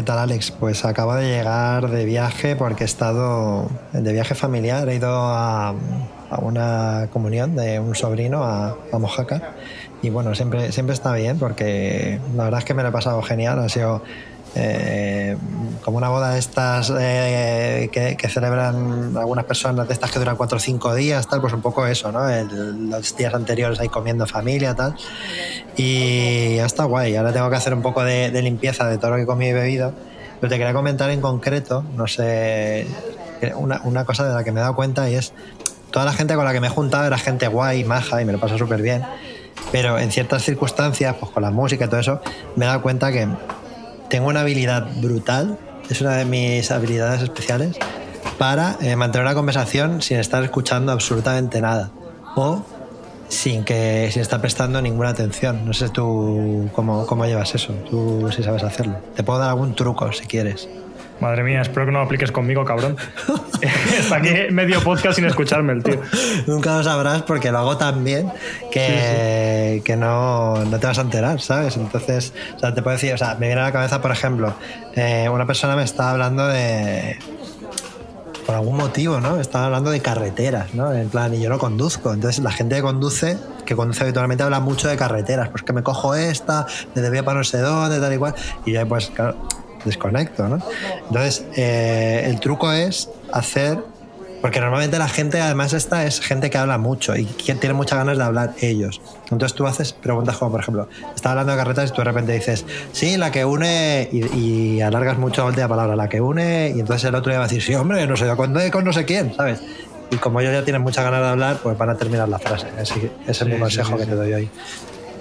¿Qué tal, Alex? Pues acabo de llegar de viaje porque he estado de viaje familiar. He ido a, una comunión de un sobrino a, a Mojaca. Y bueno, siempre, siempre está bien porque la verdad es que me lo he pasado genial. Ha sido eh, como una boda de estas eh, que, que celebran algunas personas de estas que duran cuatro o cinco días, tal, pues un poco eso, ¿no? El- los días anteriores ahí comiendo familia, tal. Y ya está guay. Ahora tengo que hacer un poco de, de limpieza de todo lo que comido y bebido. Pero te quería comentar en concreto, no sé, una, una cosa de la que me he dado cuenta y es toda la gente con la que me he juntado era gente guay, maja y me lo paso súper bien. Pero en ciertas circunstancias, pues con la música y todo eso, me he dado cuenta que tengo una habilidad brutal, es una de mis habilidades especiales, para eh, mantener una conversación sin estar escuchando absolutamente nada. O sin que sin estar prestando ninguna atención. No sé tú cómo, cómo llevas eso, tú si sabes hacerlo. Te puedo dar algún truco si quieres. Madre mía, espero que no lo apliques conmigo, cabrón. Está aquí medio podcast sin escucharme el tío. Nunca lo sabrás porque lo hago tan bien que, que no, no te vas a enterar, ¿sabes? Entonces, o sea, te puedo decir, o sea, me viene a la cabeza, por ejemplo, eh, una persona me estaba hablando de. Por algún motivo, ¿no? Estaba hablando de carreteras, ¿no? En plan, y yo no conduzco. Entonces, la gente que conduce, que conduce habitualmente, habla mucho de carreteras. Pues que me cojo esta, me debía para no sé dónde, tal y cual. Y yo, pues, claro, desconecto, ¿no? Entonces, eh, el truco es hacer porque normalmente la gente, además, esta es gente que habla mucho y que tiene muchas ganas de hablar ellos. Entonces tú haces preguntas como, por ejemplo, está hablando de carreteras y tú de repente dices, sí, la que une, y, y alargas mucho la última palabra, la que une, y entonces el otro ya va a decir, sí, hombre, no sé yo con, con no sé quién, ¿sabes? Y como ellos ya tienen muchas ganas de hablar, pues van a terminar la frase. Así que ese es Sí, mi consejo sí, que sí. te doy hoy.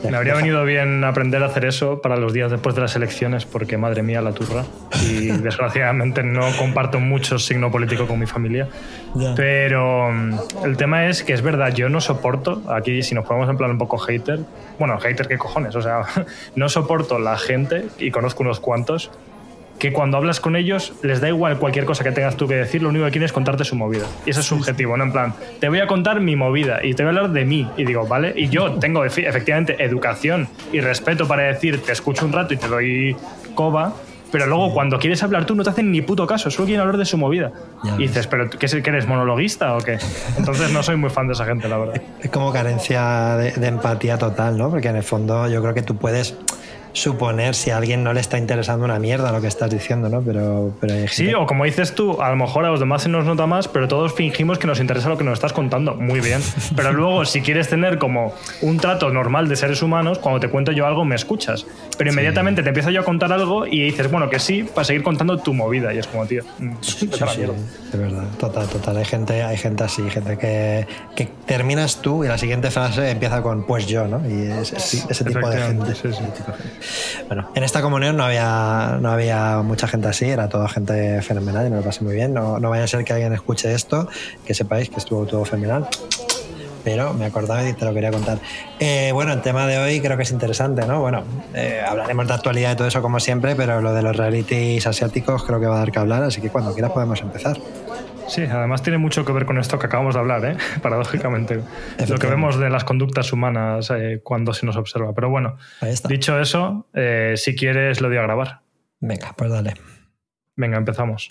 Me habría venido bien aprender a hacer eso para los días después de las elecciones, porque madre mía, la turra. Y desgraciadamente no comparto mucho signo político con mi familia. Ya. Pero mm, el tema es que es verdad, yo no soporto, aquí si nos ponemos en plan un poco hater, bueno, hater, ¿qué cojones? O sea, no soporto la gente, y conozco unos cuantos, que cuando hablas con ellos les da igual cualquier cosa que tengas tú que decir, lo único que quieren es contarte su movida. Y ese es su objetivo, ¿no? En plan, te voy a contar mi movida y te voy a hablar de mí. Y digo, ¿vale? Y yo tengo efe- efectivamente educación y respeto para decir, te escucho un rato y te doy coba. Pero luego, cuando quieres hablar tú, no te hacen ni puto caso, solo quieren hablar de su movida. Ya y dices, ¿pero qué, es- que eres monologuista o qué? Entonces, no soy muy fan de esa gente, la verdad. Es como carencia de, de empatía total, ¿no? Porque en el fondo yo creo que tú puedes suponer si a alguien no le está interesando una mierda lo que estás diciendo, ¿no? Pero, pero hay Sí, gente- o como dices tú, a lo mejor a los demás se nos nota más, pero todos fingimos que nos interesa lo que nos estás contando. Muy bien. Pero luego, si quieres tener como un trato normal de seres humanos, cuando te cuento yo algo, me escuchas. Pero inmediatamente te empiezo yo a contar algo y dices, bueno, que sí, para seguir contando tu movida. Y es como, tío, mm, Sí, de verdad, total, total. Hay gente, hay gente así, gente que, que terminas tú y la siguiente frase empieza con pues yo, ¿no? Y es- es- ese tipo de gente. Sí, sí. tipo de gente. Bueno, en esta comunión no había, no había mucha gente así, era toda gente fenomenal y me lo pasé muy bien. No, no vaya a ser que alguien escuche esto, que sepáis que estuvo todo fenomenal. Pero me acordaba y te lo quería contar. Eh, bueno, el tema de hoy creo que es interesante, ¿no? Bueno, eh, hablaremos de actualidad y todo eso como siempre, pero lo de los realities asiáticos creo que va a dar que hablar, así que cuando quieras podemos empezar. Sí, además tiene mucho que ver con esto que acabamos de hablar, ¿eh? paradójicamente. Lo que vemos de las conductas humanas eh, cuando se nos observa. Pero bueno, dicho eso, eh, si quieres, lo doy a grabar. Venga, pues dale. Venga, empezamos.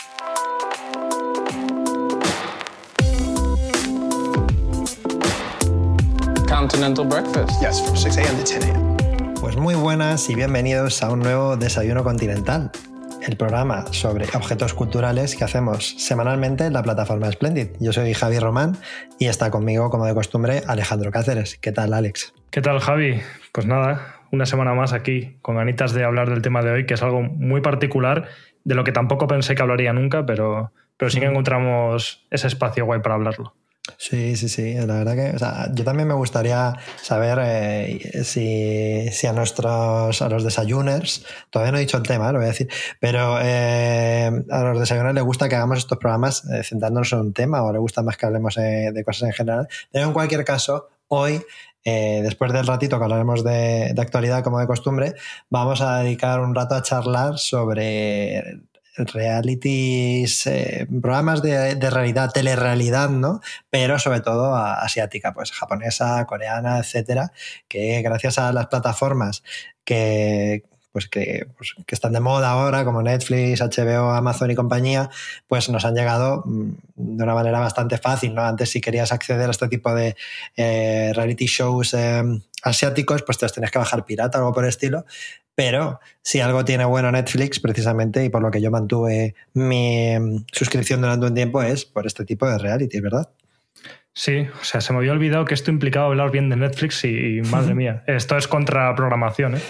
Continental breakfast. Yes, from 6 a.m. to 10 a.m. Pues muy buenas y bienvenidos a un nuevo Desayuno Continental, el programa sobre objetos culturales que hacemos semanalmente en la plataforma Splendid. Yo soy Javi Román y está conmigo, como de costumbre, Alejandro Cáceres. ¿Qué tal, Alex? ¿Qué tal, Javi? Pues nada, una semana más aquí, con ganitas de hablar del tema de hoy, que es algo muy particular, de lo que tampoco pensé que hablaría nunca, pero, pero sí que encontramos ese espacio guay para hablarlo. Sí, sí, sí. La verdad que o sea, yo también me gustaría saber eh, si, si, a nuestros, a los desayuners, todavía no he dicho el tema, lo voy a decir, pero eh, a los desayuners les gusta que hagamos estos programas eh, centrándonos en un tema o les gusta más que hablemos eh, de cosas en general. Pero en cualquier caso, hoy eh, después del ratito que hablaremos de, de, actualidad como de costumbre, vamos a dedicar un rato a charlar sobre realities, eh, programas de, de, realidad, telerrealidad, ¿no? Pero sobre todo a, asiática, pues japonesa, coreana, etcétera, que gracias a las plataformas que, pues que, pues que, están de moda ahora, como Netflix, HBO, Amazon y compañía, pues nos han llegado mm, de una manera bastante fácil, ¿no? Antes si querías acceder a este tipo de eh, reality shows eh, asiáticos, pues te los tenías que bajar pirata o algo por el estilo. Pero si algo tiene bueno Netflix, precisamente, y por lo que yo mantuve mi mm, suscripción durante un tiempo, es por este tipo de reality, ¿verdad? Sí, o sea, se me había olvidado que esto implicaba hablar bien de Netflix y, y madre mía, esto es contra programación, ¿eh?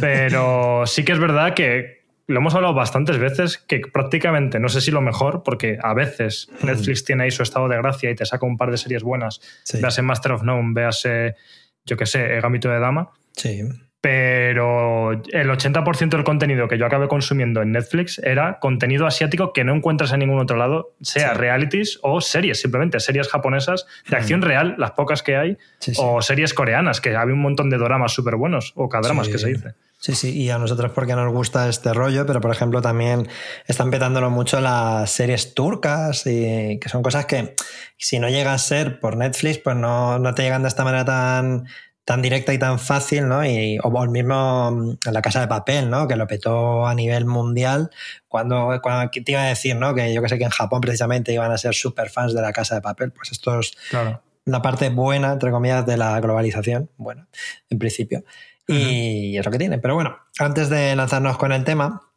Pero sí que es verdad que lo hemos hablado bastantes veces, que prácticamente, no sé si lo mejor, porque a veces Netflix tiene ahí su estado de gracia y te saca un par de series buenas, sí. véase Master of None, véase, yo qué sé, El Gambito de Dama. Sí pero el 80% del contenido que yo acabé consumiendo en Netflix era contenido asiático que no encuentras en ningún otro lado, sea sí. realities o series, simplemente series japonesas de acción real, las pocas que hay, sí, sí. o series coreanas, que había un montón de dramas súper buenos, o cadramas que se dice. Sí, sí, y a nosotros porque nos gusta este rollo, pero por ejemplo también están petándolo mucho las series turcas, y que son cosas que si no llega a ser por Netflix, pues no, no te llegan de esta manera tan tan directa y tan fácil, ¿no? Y, o el mismo mm, La Casa de Papel, ¿no? Que lo petó a nivel mundial. Cuando, cuando te iba a decir, ¿no? Que yo que sé que en Japón precisamente iban a ser super fans de La Casa de Papel. Pues esto es claro. la parte buena, entre comillas, de la globalización. Bueno, en principio. Y uh -huh. es lo que tiene. Pero bueno, antes de lanzarnos con el tema,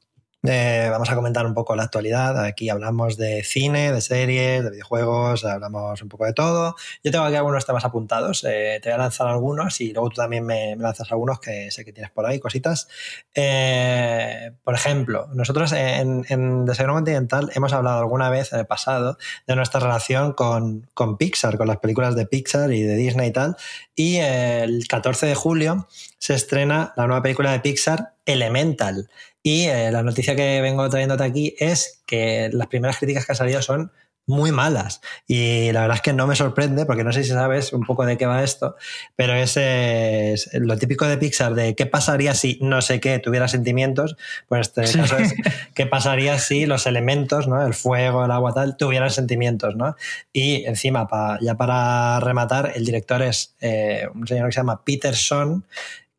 eh, vamos a comentar un poco la actualidad. Aquí hablamos de cine, de series, de videojuegos, hablamos un poco de todo. Yo tengo aquí algunos temas apuntados. Eh, te voy a lanzar algunos y luego tú también me, lanzas algunos que sé que tienes por ahí, cositas. Eh, por ejemplo, nosotros en, en Continental hemos hablado alguna vez en el pasado de nuestra relación con, con Pixar, con las películas de Pixar y de Disney y tal. Y el 14 de julio se estrena la nueva película de Pixar, Elemental. Y eh, la noticia que vengo trayéndote aquí es que las primeras críticas que han salido son muy malas. Y la verdad es que no me sorprende, porque no sé si sabes un poco de qué va esto, pero es, es lo típico de Pixar de qué pasaría si no sé qué tuviera sentimientos, pues este sí. caso es qué pasaría si los elementos, ¿no? el fuego, el agua, tal, tuvieran sentimientos. ¿no? Y encima, pa, ya para rematar, el director es eh, un señor que se llama Peterson,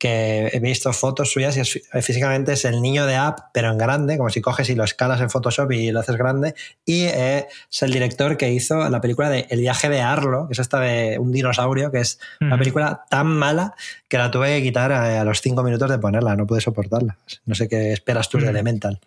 que he visto fotos suyas y es, físicamente es el niño de App, pero en grande, como si coges y lo escalas en Photoshop y lo haces grande. Y eh, es el director que hizo la película de El viaje de Arlo, que es esta de un dinosaurio, que es mm. una película tan mala que la tuve que quitar a, a los cinco minutos de ponerla, no pude soportarla. No sé qué esperas tú mm. de Elemental.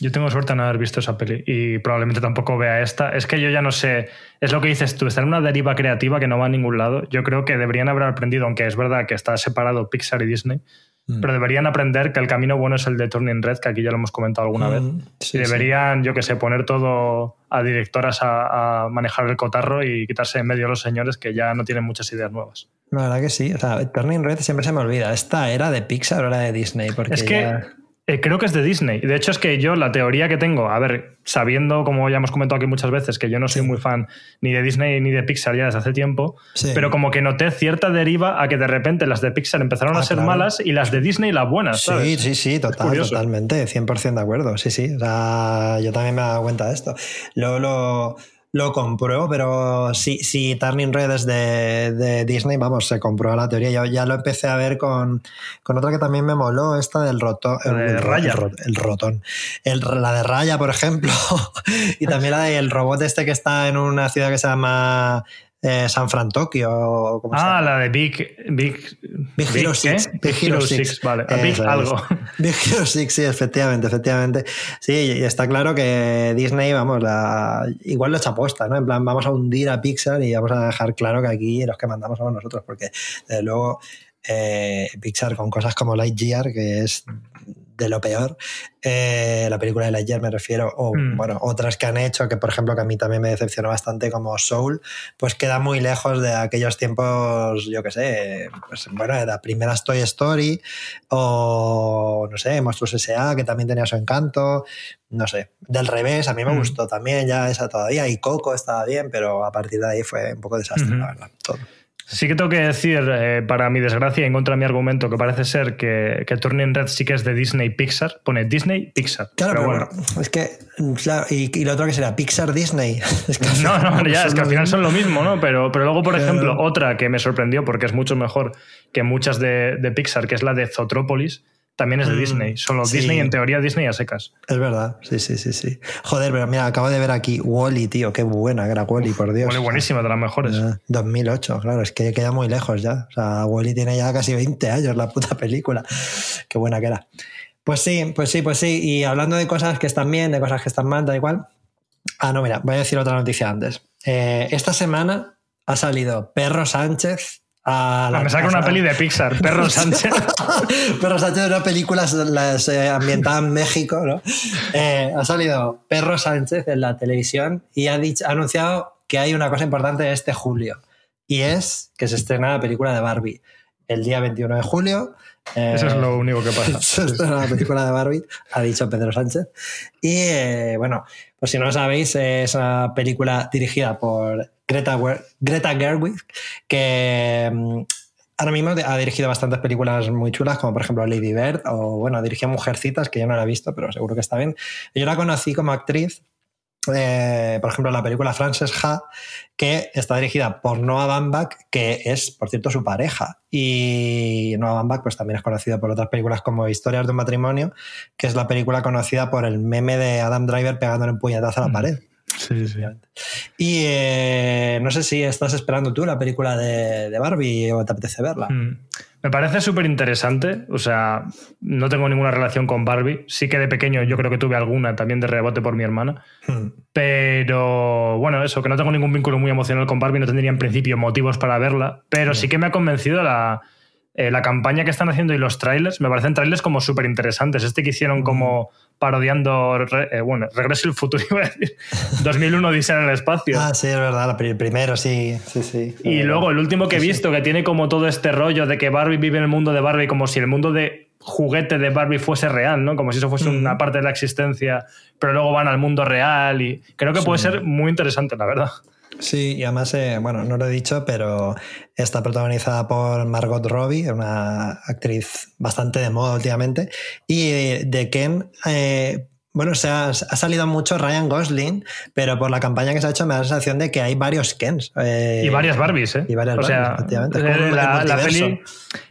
Yo tengo suerte en no haber visto esa peli y probablemente tampoco vea esta. Es que yo ya no sé, es lo que dices tú, está en una deriva creativa que no va a ningún lado. Yo creo que deberían haber aprendido, aunque es verdad que está separado Pixar y Disney, mm. pero deberían aprender que el camino bueno es el de Turning Red, que aquí ya lo hemos comentado alguna mm, vez. Sí, y deberían, sí. yo que sé, poner todo a directoras a, a, manejar el cotarro y quitarse en medio a los señores que ya no tienen muchas ideas nuevas. La verdad que sí, o sea, Turning Red siempre se me olvida. ¿Esta era de Pixar o era de Disney? Porque es que... Ya... Eh, creo que es de Disney. De hecho, es que yo la teoría que tengo, a ver, sabiendo, como ya hemos comentado aquí muchas veces, que yo no soy sí. muy fan ni de Disney ni de Pixar ya desde hace tiempo, sí. pero como que noté cierta deriva a que de repente las de Pixar empezaron ah, a ser claro. malas y las de Disney las buenas. ¿sabes? Sí, sí, sí, total, totalmente, 100% de acuerdo. Sí, sí. O sea, yo también me he dado cuenta de esto. Luego lo lo compruebo, pero si, si Turning Red es de, de, Disney, vamos, se compró la teoría. Yo ya lo empecé a ver con, con otra que también me moló, esta del rotón. El, el, Raya. El, el rotón. El, la de Raya, por ejemplo. y también la del robot este que está en una ciudad que se llama eh, San Fran Tokio. ah, la de Big Big, Big Hero 6. Big, Big Hero 6, vale. Big es. algo. Big Hero 6, sí, efectivamente, efectivamente. Sí, y está claro que Disney, vamos, la, igual lo echa aposta, ¿no? En plan, vamos a hundir a Pixar y vamos a dejar claro que aquí los que mandamos somos nosotros, porque desde luego eh, Pixar con cosas como Lightyear, que es de lo peor. Eh, la película de Lightyear me refiero, o Mm. bueno, otras que han hecho, que por ejemplo que a mí también me decepcionó bastante, como Soul, pues queda muy lejos de aquellos tiempos, yo qué sé, pues bueno, de la primera Toy Story, o no sé, Monstruos S.A., que también tenía su encanto, no sé, del revés, a mí me Mm. gustó también, ya esa todavía, y Coco estaba bien, pero a partir de ahí fue un poco desastre, la verdad, todo. Sí que tengo que decir, eh, para mi desgracia, en contra de mi argumento, que parece ser que, que Turning Red sí que es de Disney Pixar. Pone Disney Pixar. Claro, pero pero bueno. es que, claro, y, y lo otro que será Pixar Disney. Es que al No, no, ya, es que al final son lo mismo, ¿no? Pero, pero luego, por Claro. ejemplo, otra que me sorprendió porque es mucho mejor que muchas de, de Pixar, que es la de Zootropolis, también es de Mm, Disney. Solo sí. Disney, en teoría, Disney a secas. Es verdad, sí, sí, sí, sí. Joder, pero mira, acabo de ver aquí Wally, tío, qué buena que era Wally, por Dios. Huele buenísima, de las mejores. Ya, 2008, claro, es que queda muy lejos ya. O sea, Wally tiene ya casi 20 años la puta película. Qué buena que era. Pues sí, pues sí, pues sí. Y hablando de cosas que están bien, de cosas que están mal, da igual. Ah, no, mira, voy a decir otra noticia antes. Eh, esta semana ha salido Perro Sánchez la me saca una peli de Pixar, Perro Sánchez. Perro Sánchez una película las, eh, ambientada en México, ¿no? Eh, ha salido Perro Sánchez en la televisión y ha, dicho, ha anunciado que hay una cosa importante este julio y es que se estrena la película de Barbie el día 21 de julio. Eh, Eso es lo único que pasa. se estrena la película de Barbie, ha dicho Pedro Sánchez. Y eh, bueno, pues si no lo sabéis, es una película dirigida por Greta, Greta Gerwig, que mm, ahora mismo ha dirigido bastantes películas muy chulas, como por ejemplo Lady Bird, o bueno, dirigió Mujercitas, que yo no la he visto, pero seguro que está bien. Yo la conocí como actriz. Eh, por ejemplo, la película Frances Ha, que está dirigida por Noah Baumbach, que es, por cierto, su pareja. Y Noah Baumbach pues, también es conocido por otras películas como Historias de un matrimonio, que es la película conocida por el meme de Adam Driver pegándole un puñetazo a la Mm. pared. Sí, sí. Y eh, no sé si estás esperando tú la película de, de Barbie o te apetece verla. Mm. Me parece súper interesante. O sea, no tengo ninguna relación con Barbie. Sí que de pequeño yo creo que tuve alguna también de rebote por mi hermana. Hmm. Pero bueno, eso, que no tengo ningún vínculo muy emocional con Barbie, no tendría en principio motivos para verla. Pero sí que me ha convencido la, eh, la campaña que están haciendo y los trailers. Me parecen trailers como súper interesantes. Este que hicieron como parodiando, eh, bueno, Regreso al futuro, iba a decir. 2001 Odisea en el espacio. Ah, sí, es verdad, pri- primero, sí, sí, sí. Y luego el último que he Sí, sí. visto, que tiene como todo este rollo de que Barbie vive en el mundo de Barbie como si el mundo de juguete de Barbie fuese real, ¿no? Como si eso fuese Mm. una parte de la existencia, pero luego van al mundo real y creo que puede ser muy interesante, la verdad. Sí, y además, eh, bueno, no lo he dicho, pero está protagonizada por Margot Robbie, una actriz bastante de moda últimamente. Y eh, de Ken, eh, bueno, se ha, ha salido mucho Ryan Gosling, pero por la campaña que se ha hecho me da la sensación de que hay varios Kens. Y varias Barbies, ¿eh? y varias o sea, Barbies, efectivamente. La, la peli,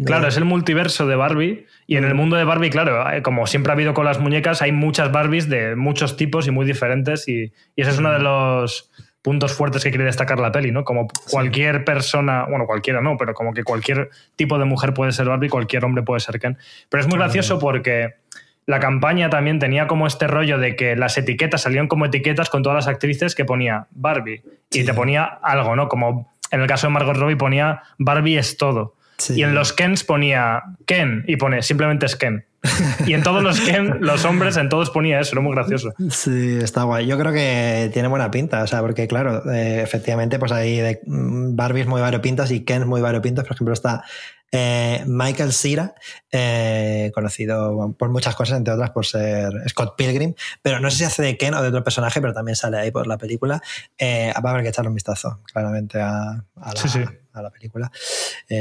claro, es el multiverso de Barbie. Y en el mundo de Barbie, claro, como siempre ha habido con las muñecas, hay muchas Barbies de muchos tipos y muy diferentes. Y, y ese es uno de los puntos fuertes que quiere destacar la peli, ¿no? Como cualquier persona, bueno, cualquiera no, pero como que cualquier tipo de mujer puede ser Barbie, cualquier hombre puede ser Ken. Pero es muy gracioso porque la campaña también tenía como este rollo de que las etiquetas salían como etiquetas con todas las actrices que ponía Barbie y te ponía algo, ¿no? Como en el caso de Margot Robbie ponía Barbie es todo. Sí. Y en los Kens ponía Ken y pone simplemente es Ken. Y en todos los Ken, los hombres, en todos ponía eso, era muy gracioso. Sí, está guay. Yo creo que tiene buena pinta, o sea, porque claro, eh, efectivamente, pues hay de mm, Barbies muy variopintas y Ken muy variopintas. Por ejemplo, está eh, Michael Cera, eh, conocido por muchas cosas, entre otras por ser Scott Pilgrim, pero no sé si hace de Ken o de otro personaje, pero también sale ahí por la película. Eh, va a haber que echarle un vistazo, claramente, a, a la, Sí, sí. a la película.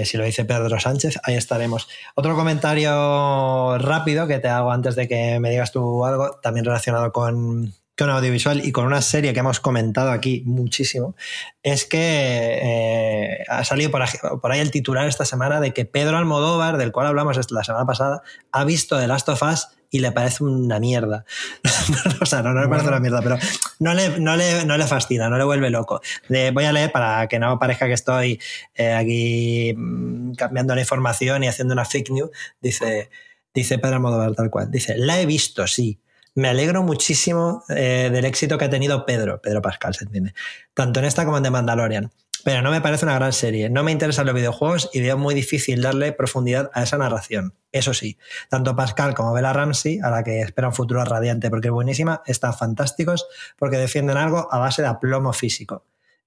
Si lo dice Pedro Sánchez, ahí estaremos. Otro comentario rápido que te hago antes de que me digas tú algo, también relacionado con, con audiovisual y con una serie que hemos comentado aquí muchísimo, es que eh, ha salido por ahí, por ahí el titular esta semana de que Pedro Almodóvar, del cual hablamos la semana pasada, ha visto The Last of Us y le parece una mierda. o sea, no, no le parece una mierda, pero no le, no le, no le fascina, no le vuelve loco. Voy a leer para que no parezca que estoy eh, aquí mm, cambiando la información y haciendo una fake news. Dice, dice Pedro Almodóvar tal cual. Dice, la he visto, sí. Me alegro muchísimo eh, del éxito que ha tenido Pedro, Pedro Pascal, se entiende, tanto en esta como en The Mandalorian. pero no me parece una gran serie. No me interesan los videojuegos y veo muy difícil darle profundidad a esa narración. Eso sí, tanto Pascal como Bella Ramsey, a la que espera un futuro radiante porque es buenísima, están fantásticos porque defienden algo a base de aplomo físico.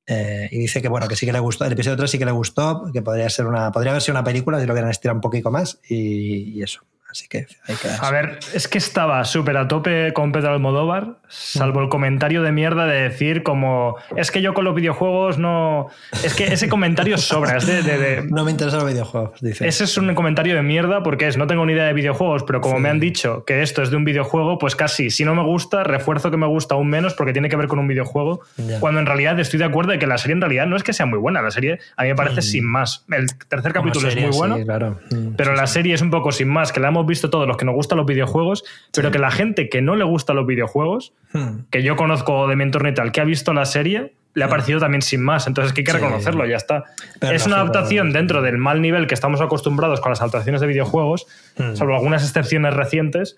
Eh, y dice que bueno, que sí que le gustó, el episodio 3 sí que le gustó, que podría ser una, podría haber sido una película si lo quieren estirar un poquito más y eso. Así que hay que. A ver, es que estaba súper a tope con Pedro Almodóvar, salvo el comentario de mierda de decir como. Es que yo con los videojuegos no. Es que ese comentario sobra. Es de, No me interesan los videojuegos, dice. Ese es un comentario de mierda porque es. No tengo ni idea de videojuegos, pero como me han dicho que esto es de un videojuego, pues casi. Si no me gusta, refuerzo que me gusta aún menos porque tiene que ver con un videojuego. Cuando en realidad estoy de acuerdo de que la serie en realidad no es que sea muy buena. La serie a mí me parece mm. sin más. El tercer capítulo es muy bueno. claro. Mm, pero la serie es un poco sin más, que la hemos visto todos los que nos gustan los videojuegos, pero que la gente que no le gusta los videojuegos, hmm. que yo conozco de mi entorno y tal, que ha visto la serie, le ha hmm. parecido también sin más. Entonces, que hay que reconocerlo, ya está. es una adaptación dentro del mal nivel que estamos acostumbrados con las adaptaciones de videojuegos, hmm. salvo algunas excepciones recientes.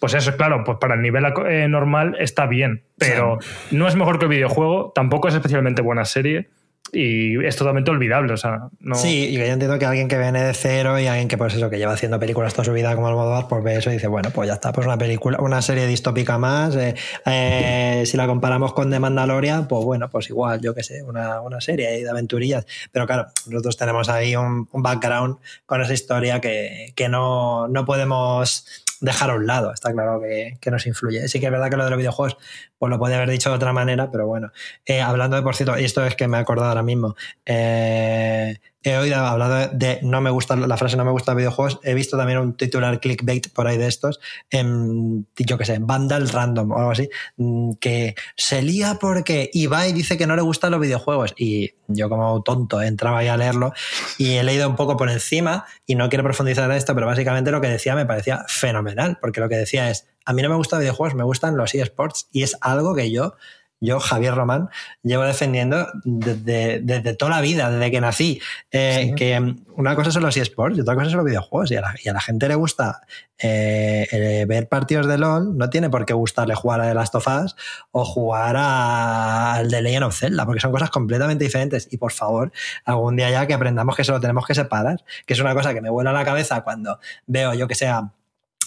Pues eso, claro, pues para el nivel eh, normal está bien, pero no es mejor que el videojuego, tampoco es especialmente buena serie y es totalmente olvidable. O sea, no... Sí, yo entiendo que alguien que viene de cero y alguien que, pues eso, que lleva haciendo películas toda su vida como Almodóvar, pues ve eso y dice, bueno, pues ya está, pues una película, una serie distópica más. Eh, eh, si la comparamos con The Mandalorian, pues bueno, pues igual, yo qué sé, una, una, serie de aventurillas. Pero claro, nosotros tenemos ahí un, un background con esa historia que, que no, no podemos dejar a un lado, está claro que, que, nos influye. Sí que es verdad que lo de los videojuegos, pues lo podía haber dicho de otra manera, pero bueno. Eh, hablando de, por cierto, y esto es que me he acordado ahora mismo, eh, he oído hablando de no me gusta la frase no me gusta videojuegos, he visto también un titular clickbait por ahí de estos, en, yo que sé, Vandal Random o algo así, mm, que se lía porque Ibai dice que no le gustan los videojuegos. Y yo como tonto entraba ahí a leerlo y he leído un poco por encima y no quiero profundizar en esto, pero básicamente lo que decía me parecía fenomenal, porque lo que decía es, a mí no me gustan videojuegos, me gustan los eSports y es algo que yo yo, Javier Román, llevo defendiendo desde, toda la vida, desde que nací, eh, que una cosa son los eSports y otra cosa son los videojuegos. Y a la, gente le gusta eh, eh, ver partidos de LOL, no tiene por qué gustarle jugar a The Last of Us o jugar al de Legend of Zelda, porque son cosas completamente diferentes. Y por favor, algún día ya que aprendamos que eso lo tenemos que separar, que es una cosa que me vuela a la cabeza cuando veo, yo que sea,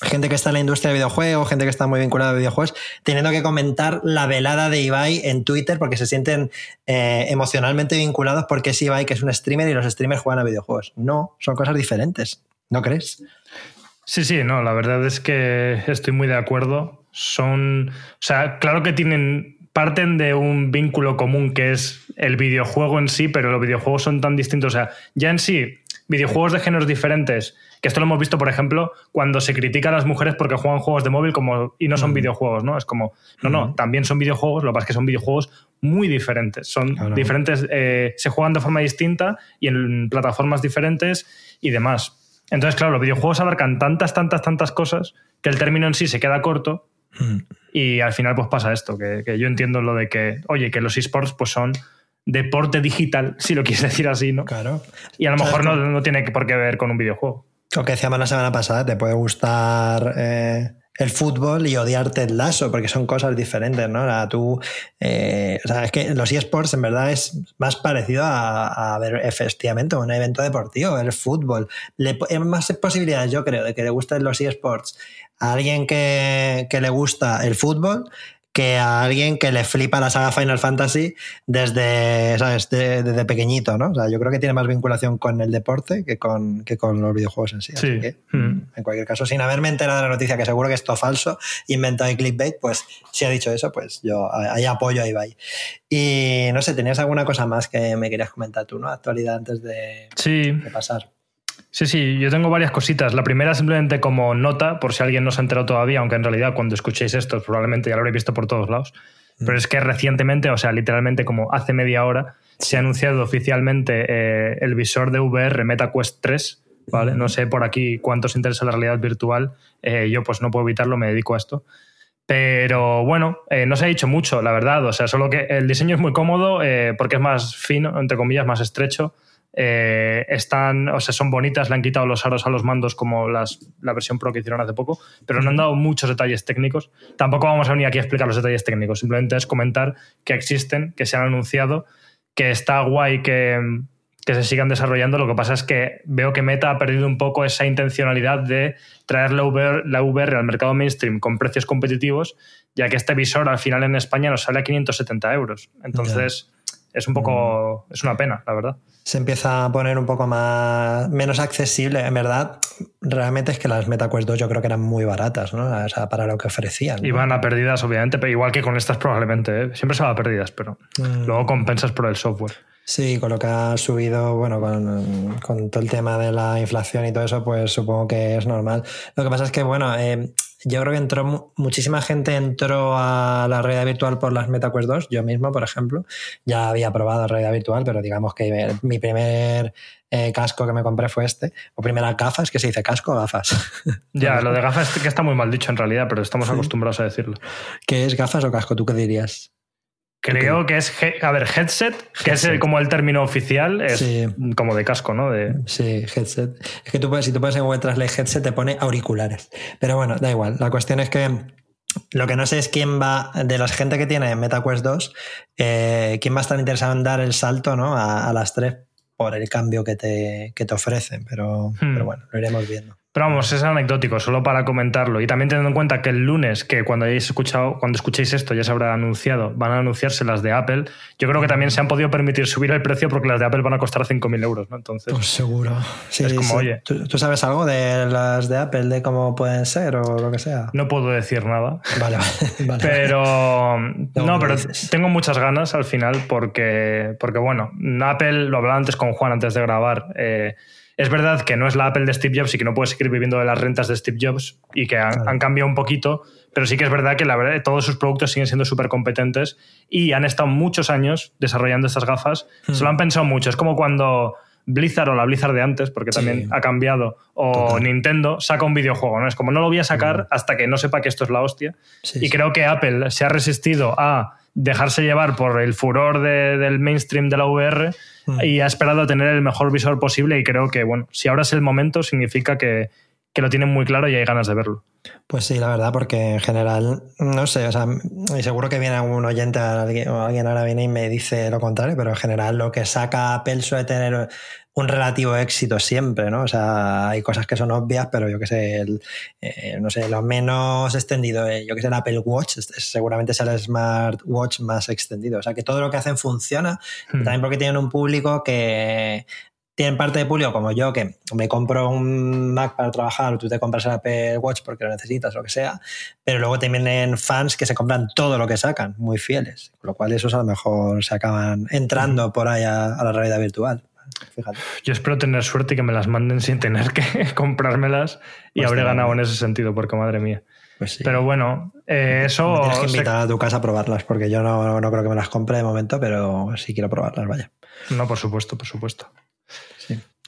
gente que está en la industria de videojuegos, gente que está muy vinculada a videojuegos, teniendo que comentar la velada de Ibai en Twitter porque se sienten eh, emocionalmente vinculados porque es Ibai que es un streamer y los streamers juegan a videojuegos. No, son cosas diferentes. ¿No crees? Sí, sí, no, la verdad es que estoy muy de acuerdo. Son, o sea, claro que tienen parten de un vínculo común que es el videojuego en sí, pero los videojuegos son tan distintos. O sea, ya en sí, videojuegos de géneros diferentes que esto lo hemos visto, por ejemplo, cuando se critica a las mujeres porque juegan juegos de móvil como, y no son videojuegos, ¿no? Es como, no, no, también son videojuegos, lo que pasa es que son videojuegos muy diferentes. Son diferentes, eh, se juegan de forma distinta y en plataformas diferentes y demás. Entonces, claro, los videojuegos abarcan tantas, tantas, tantas cosas que el término en sí se queda corto y al final pues pasa esto, que, yo entiendo lo de que, oye, que los esports pues son deporte digital, si lo quieres decir así, ¿no? Claro. Y a lo mejor no, no, tiene por qué ver con un videojuego. Lo que decíamos la semana pasada, te puede gustar eh, el fútbol y odiarte el lazo, porque son cosas diferentes, ¿no? tú, eh, o sea, es que los eSports en verdad es más parecido a, ver efectivamente un evento deportivo, el fútbol. Le, hay más posibilidades, yo creo, de que le gusten los eSports a alguien que, que le gusta el fútbol que a alguien que le flipa la saga Final Fantasy desde, ¿sabes? desde pequeñito, ¿no? O sea, yo creo que tiene más vinculación con el deporte que con, que con los videojuegos en sí. sí. Hmm. en cualquier caso, sin haberme enterado de la noticia, que seguro que es todo falso, inventado en clickbait, pues si ha dicho eso, pues yo ahí apoyo a Ibai. Y no sé, ¿tenías alguna cosa más que me querías comentar tú, ¿no? Actualidad antes de, de pasar. Sí, sí, yo tengo varias cositas. La primera simplemente como nota, por si alguien no se ha enterado todavía, aunque en realidad cuando escuchéis esto probablemente ya lo habréis visto por todos lados. Mm. Pero es que recientemente, o sea, literalmente como hace media hora, se ha anunciado oficialmente eh, el visor de VR MetaQuest 3. ¿vale? No sé por aquí cuántos interesa la realidad virtual. Eh, yo pues no puedo evitarlo, me dedico a esto. Pero bueno, eh, no se ha dicho mucho, la verdad. O sea, solo que el diseño es muy cómodo porque es más fino, entre comillas, más estrecho. Eh, están, o sea, son bonitas, le han quitado los aros a los mandos como las, la versión Pro que hicieron hace poco, pero no han dado muchos detalles técnicos. Tampoco vamos a venir aquí a explicar los detalles técnicos, simplemente es comentar que existen, que se han anunciado que está guay que, que se sigan desarrollando. Lo que pasa es que veo que Meta ha perdido un poco esa intencionalidad de traer la VR, la VR al mercado mainstream con precios competitivos, ya que este visor al final en España nos sale a 570 euros. Entonces, es un poco. es una pena, la verdad. Se empieza a poner un poco más. menos accesible. En verdad, realmente es que las MetaQuest 2 yo creo que eran muy baratas, ¿no? O sea, para lo que ofrecían. van a pérdidas, obviamente, pero igual que con estas probablemente. ¿eh? Siempre se va a pérdidas, pero Mm. luego compensas por el software. Sí, con lo que ha subido, bueno, con, con todo el tema de la inflación y todo eso, pues supongo que es normal. Lo que pasa es que, bueno, eh, yo creo que entró mu- muchísima gente entró a la realidad virtual por las MetaQuest 2. Yo mismo, por ejemplo, ya había probado realidad virtual, pero digamos que mi primer eh, casco que me compré fue este. O primeras gafas, que se dice casco o gafas. Ya, lo de gafas que está muy mal dicho en realidad, pero estamos acostumbrados a decirlo. ¿Qué es gafas o casco? ¿Tú qué dirías? Creo que es, he- a ver, headset, que es el- como el término oficial, es Sí. como de casco, ¿no? De, Sí, headset. Es que tú puedes, si tú pones en Google Translate headset, te pone auriculares. Pero bueno, da igual. La cuestión es que lo que no sé es quién va, de la gente que tiene MetaQuest 2, eh, quién va a estar interesado en dar el salto ¿no? a, a las tres por el cambio que te, que te ofrecen. Pero, Hmm. pero bueno, lo iremos viendo. Pero vamos, es anecdótico, solo para comentarlo. Y también teniendo en cuenta que el lunes, que cuando hayáis escuchado, cuando escuchéis esto ya se habrá anunciado, van a anunciarse las de Apple. Yo creo que también se han podido permitir subir el precio porque las de Apple van a costar 5.000 euros, ¿no? Entonces, Pues seguro. Sí, Es como, sí. oye. ¿Tú, tú sabes algo de las de Apple, de cómo pueden ser o lo que sea? no puedo decir nada. Vale, vale. Pero no, pero dices. tengo muchas ganas al final porque, porque bueno, Apple, lo hablaba antes con Juan antes de grabar, eh, es verdad que no es la Apple de Steve Jobs y que no puedes seguir viviendo de las rentas de Steve Jobs y que han, cambiado un poquito, pero sí que es verdad que la verdad todos sus productos siguen siendo súper competentes y han estado muchos años desarrollando estas gafas. Hmm. Se lo han pensado mucho. Es como cuando Blizzard o la Blizzard de antes, porque Sí. también ha cambiado, o Total. Nintendo saca un videojuego, ¿no? Es como no lo voy a sacar hasta que no sepa que esto es la hostia. Sí, y sí. creo que Apple se ha resistido a dejarse llevar por el furor de- del mainstream de la VR Mm. y ha esperado tener el mejor visor posible y creo que, bueno, si ahora es el momento, significa que, que lo tienen muy claro y hay ganas de verlo. Pues sí, la verdad, porque en general, no sé, o sea, y seguro que viene algún oyente o alguien ahora viene y me dice lo contrario, pero en general lo que saca Apple suele tener un relativo éxito siempre, ¿no? O sea, hay cosas que son obvias, pero yo que sé, el, eh, no sé, lo menos extendido, eh, yo que sé, el Apple Watch es- es- seguramente es el smartwatch más extendido. O sea, que todo lo que hacen funciona, Hmm. también porque tienen un público que tienen parte de público como yo, que me compro un Mac para trabajar, o tú te compras el Apple Watch porque lo necesitas, lo que sea, pero luego también tienen fans que se compran todo lo que sacan, muy fieles, con lo cual esos a lo mejor se acaban entrando por ahí a, a la realidad virtual. Fíjate. Yo espero tener suerte y que me las manden sin tener que comprármelas y Pues habré ganado en ese sentido, porque madre mía. Pues sí. Pero bueno, eh, eso... Me tienes que se- invitar a tu casa a probarlas, porque yo no, no creo que me las compre de momento, pero sí quiero probarlas, vaya. No, por supuesto, por supuesto.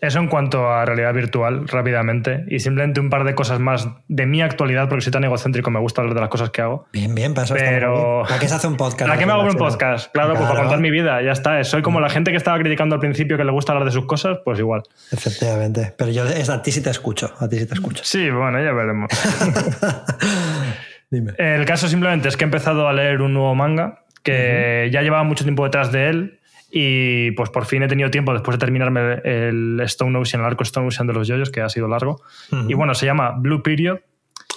Eso en cuanto a realidad virtual, rápidamente. Y simplemente un par de cosas más de mi actualidad, porque soy tan egocéntrico, me gusta hablar de las cosas que hago. Bien, bien, para eso está muy Pero. ¿Para qué se hace un podcast? ¿Para qué me hago un podcast? Claro, pues para contar mi vida, ya está. Soy como la gente que estaba criticando al principio que le gusta hablar de sus cosas, pues igual. Efectivamente. Pero yo es a ti sí te escucho, a ti sí te escucho. Sí, bueno, ya veremos. Dime. El caso simplemente es que he empezado a leer un nuevo manga que ya llevaba mucho tiempo detrás de él y pues por fin he tenido tiempo después de terminarme el Stone Ocean, el arco Stone Ocean de los yoyos, que ha sido largo. Y bueno, se llama Blue Period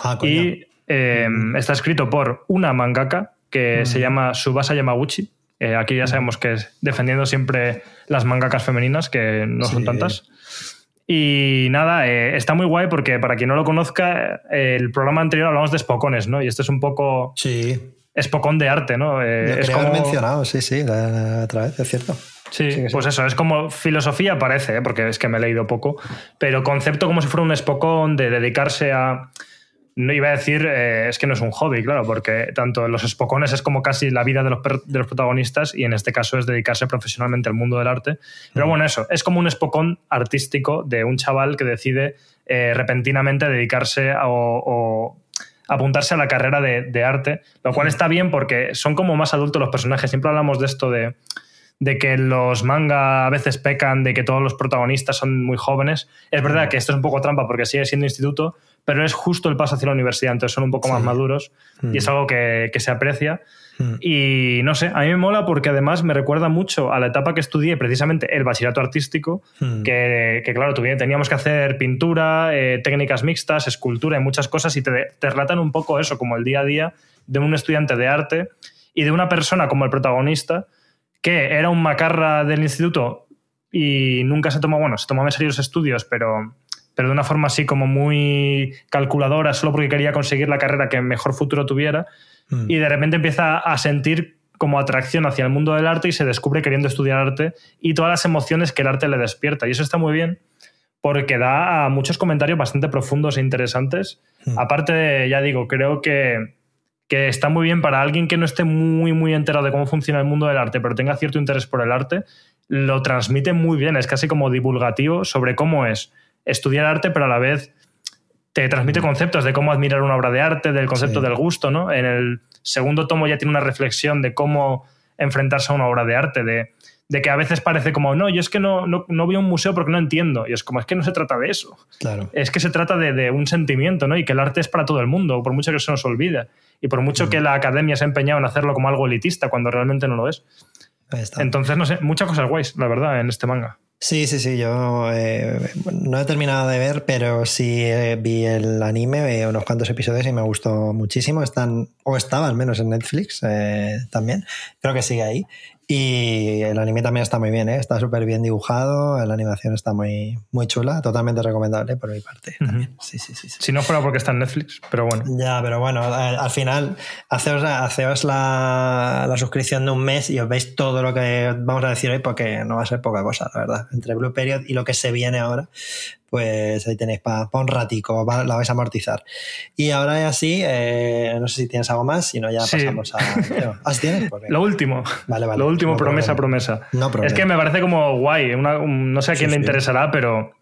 Ah, y eh, está escrito por una mangaka que se llama Subasa Yamaguchi. Eh, aquí ya sabemos que es defendiendo siempre las mangakas femeninas, que no son tantas. Y nada, eh, está muy guay porque para quien no lo conozca, eh, el programa anterior hablamos de espocones, ¿no? Y este es un poco Sí, espocón de arte, ¿no? Eh, es como... haber mencionado, sí, sí, la, la otra vez, es cierto. Sí, Sí pues eso, es como filosofía parece, ¿eh? porque es que me he leído poco, pero concepto como si fuera un espocón de dedicarse a... No iba a decir, eh, es que no es un hobby, claro, porque tanto los espocones es como casi la vida de los, de los protagonistas y en este caso es dedicarse profesionalmente al mundo del arte. Pero bueno, eso, es como un espocón artístico de un chaval que decide eh, repentinamente dedicarse a, o, o apuntarse a la carrera de, de arte, lo cual está bien porque son como más adultos los personajes. Siempre hablamos de esto de de que los manga a veces pecan de que todos los protagonistas son muy jóvenes. Es verdad que esto es un poco trampa porque sigue siendo instituto, pero es justo el paso hacia la universidad, entonces son un poco más maduros y es algo que, que se aprecia. Y no sé, a mí me mola porque además me recuerda mucho a la etapa que estudié, precisamente el bachillerato artístico, que, que, claro, teníamos que hacer pintura, eh, técnicas mixtas, escultura y muchas cosas, y te, te relatan un poco eso, como el día a día de un estudiante de arte y de una persona como el protagonista, que era un macarra del instituto y nunca se tomó, bueno, se tomaba en serio los estudios, pero, pero de una forma así como muy calculadora, solo porque quería conseguir la carrera que mejor futuro tuviera, mm. y de repente empieza a sentir como atracción hacia el mundo del arte y se descubre queriendo estudiar arte y todas las emociones que el arte le despierta. Y eso está muy bien porque da muchos comentarios bastante profundos e interesantes. Mm. Aparte, ya digo, creo que que está muy bien para alguien que no esté muy, muy enterado de cómo funciona el mundo del arte, pero tenga cierto interés por el arte, lo transmite muy bien, es casi como divulgativo sobre cómo es estudiar arte, pero a la vez te transmite conceptos de cómo admirar una obra de arte, del concepto del gusto, ¿no? En el segundo tomo ya tiene una reflexión de cómo enfrentarse a una obra de arte, de de que a veces parece como, no, yo es que no, no, no, voy a un museo porque no entiendo. Y es como, es que no se trata de eso. Claro. Es que se trata de, un sentimiento, ¿no? Y que el arte es para todo el mundo, por mucho que se nos olvide. Y por mucho que la academia se ha empeñado en hacerlo como algo elitista, cuando realmente no lo es. Entonces, no sé, muchas cosas guays, la verdad, en este manga. Sí, sí, sí, yo eh, no he terminado de ver, pero sí eh, vi el anime, vi unos cuantos episodios y me gustó muchísimo. Están, o estaba al menos en Netflix eh, también, creo que sigue ahí. Y el anime también está muy bien, ¿eh? está súper bien dibujado, la animación está muy, muy chula, totalmente recomendable por mi parte. sí, sí, sí, Si no fuera porque está en Netflix, pero bueno. Ya, pero bueno, al final, haceos, haceos la, la, suscripción de un mes y os veis todo lo que vamos a decir hoy, porque no va a ser poca cosa, la verdad. Entre Blue Period y lo que se viene ahora, pues ahí tenéis para un ratico, la vais a amortizar. Y ahora ya sí, eh, no sé si tienes algo más, si no ya pasamos a... ¿Ah, tienes? Pues lo último. Vale, vale. Lo último, promesa, promesa. No es que me parece como guay, no sé a quién le interesará, pero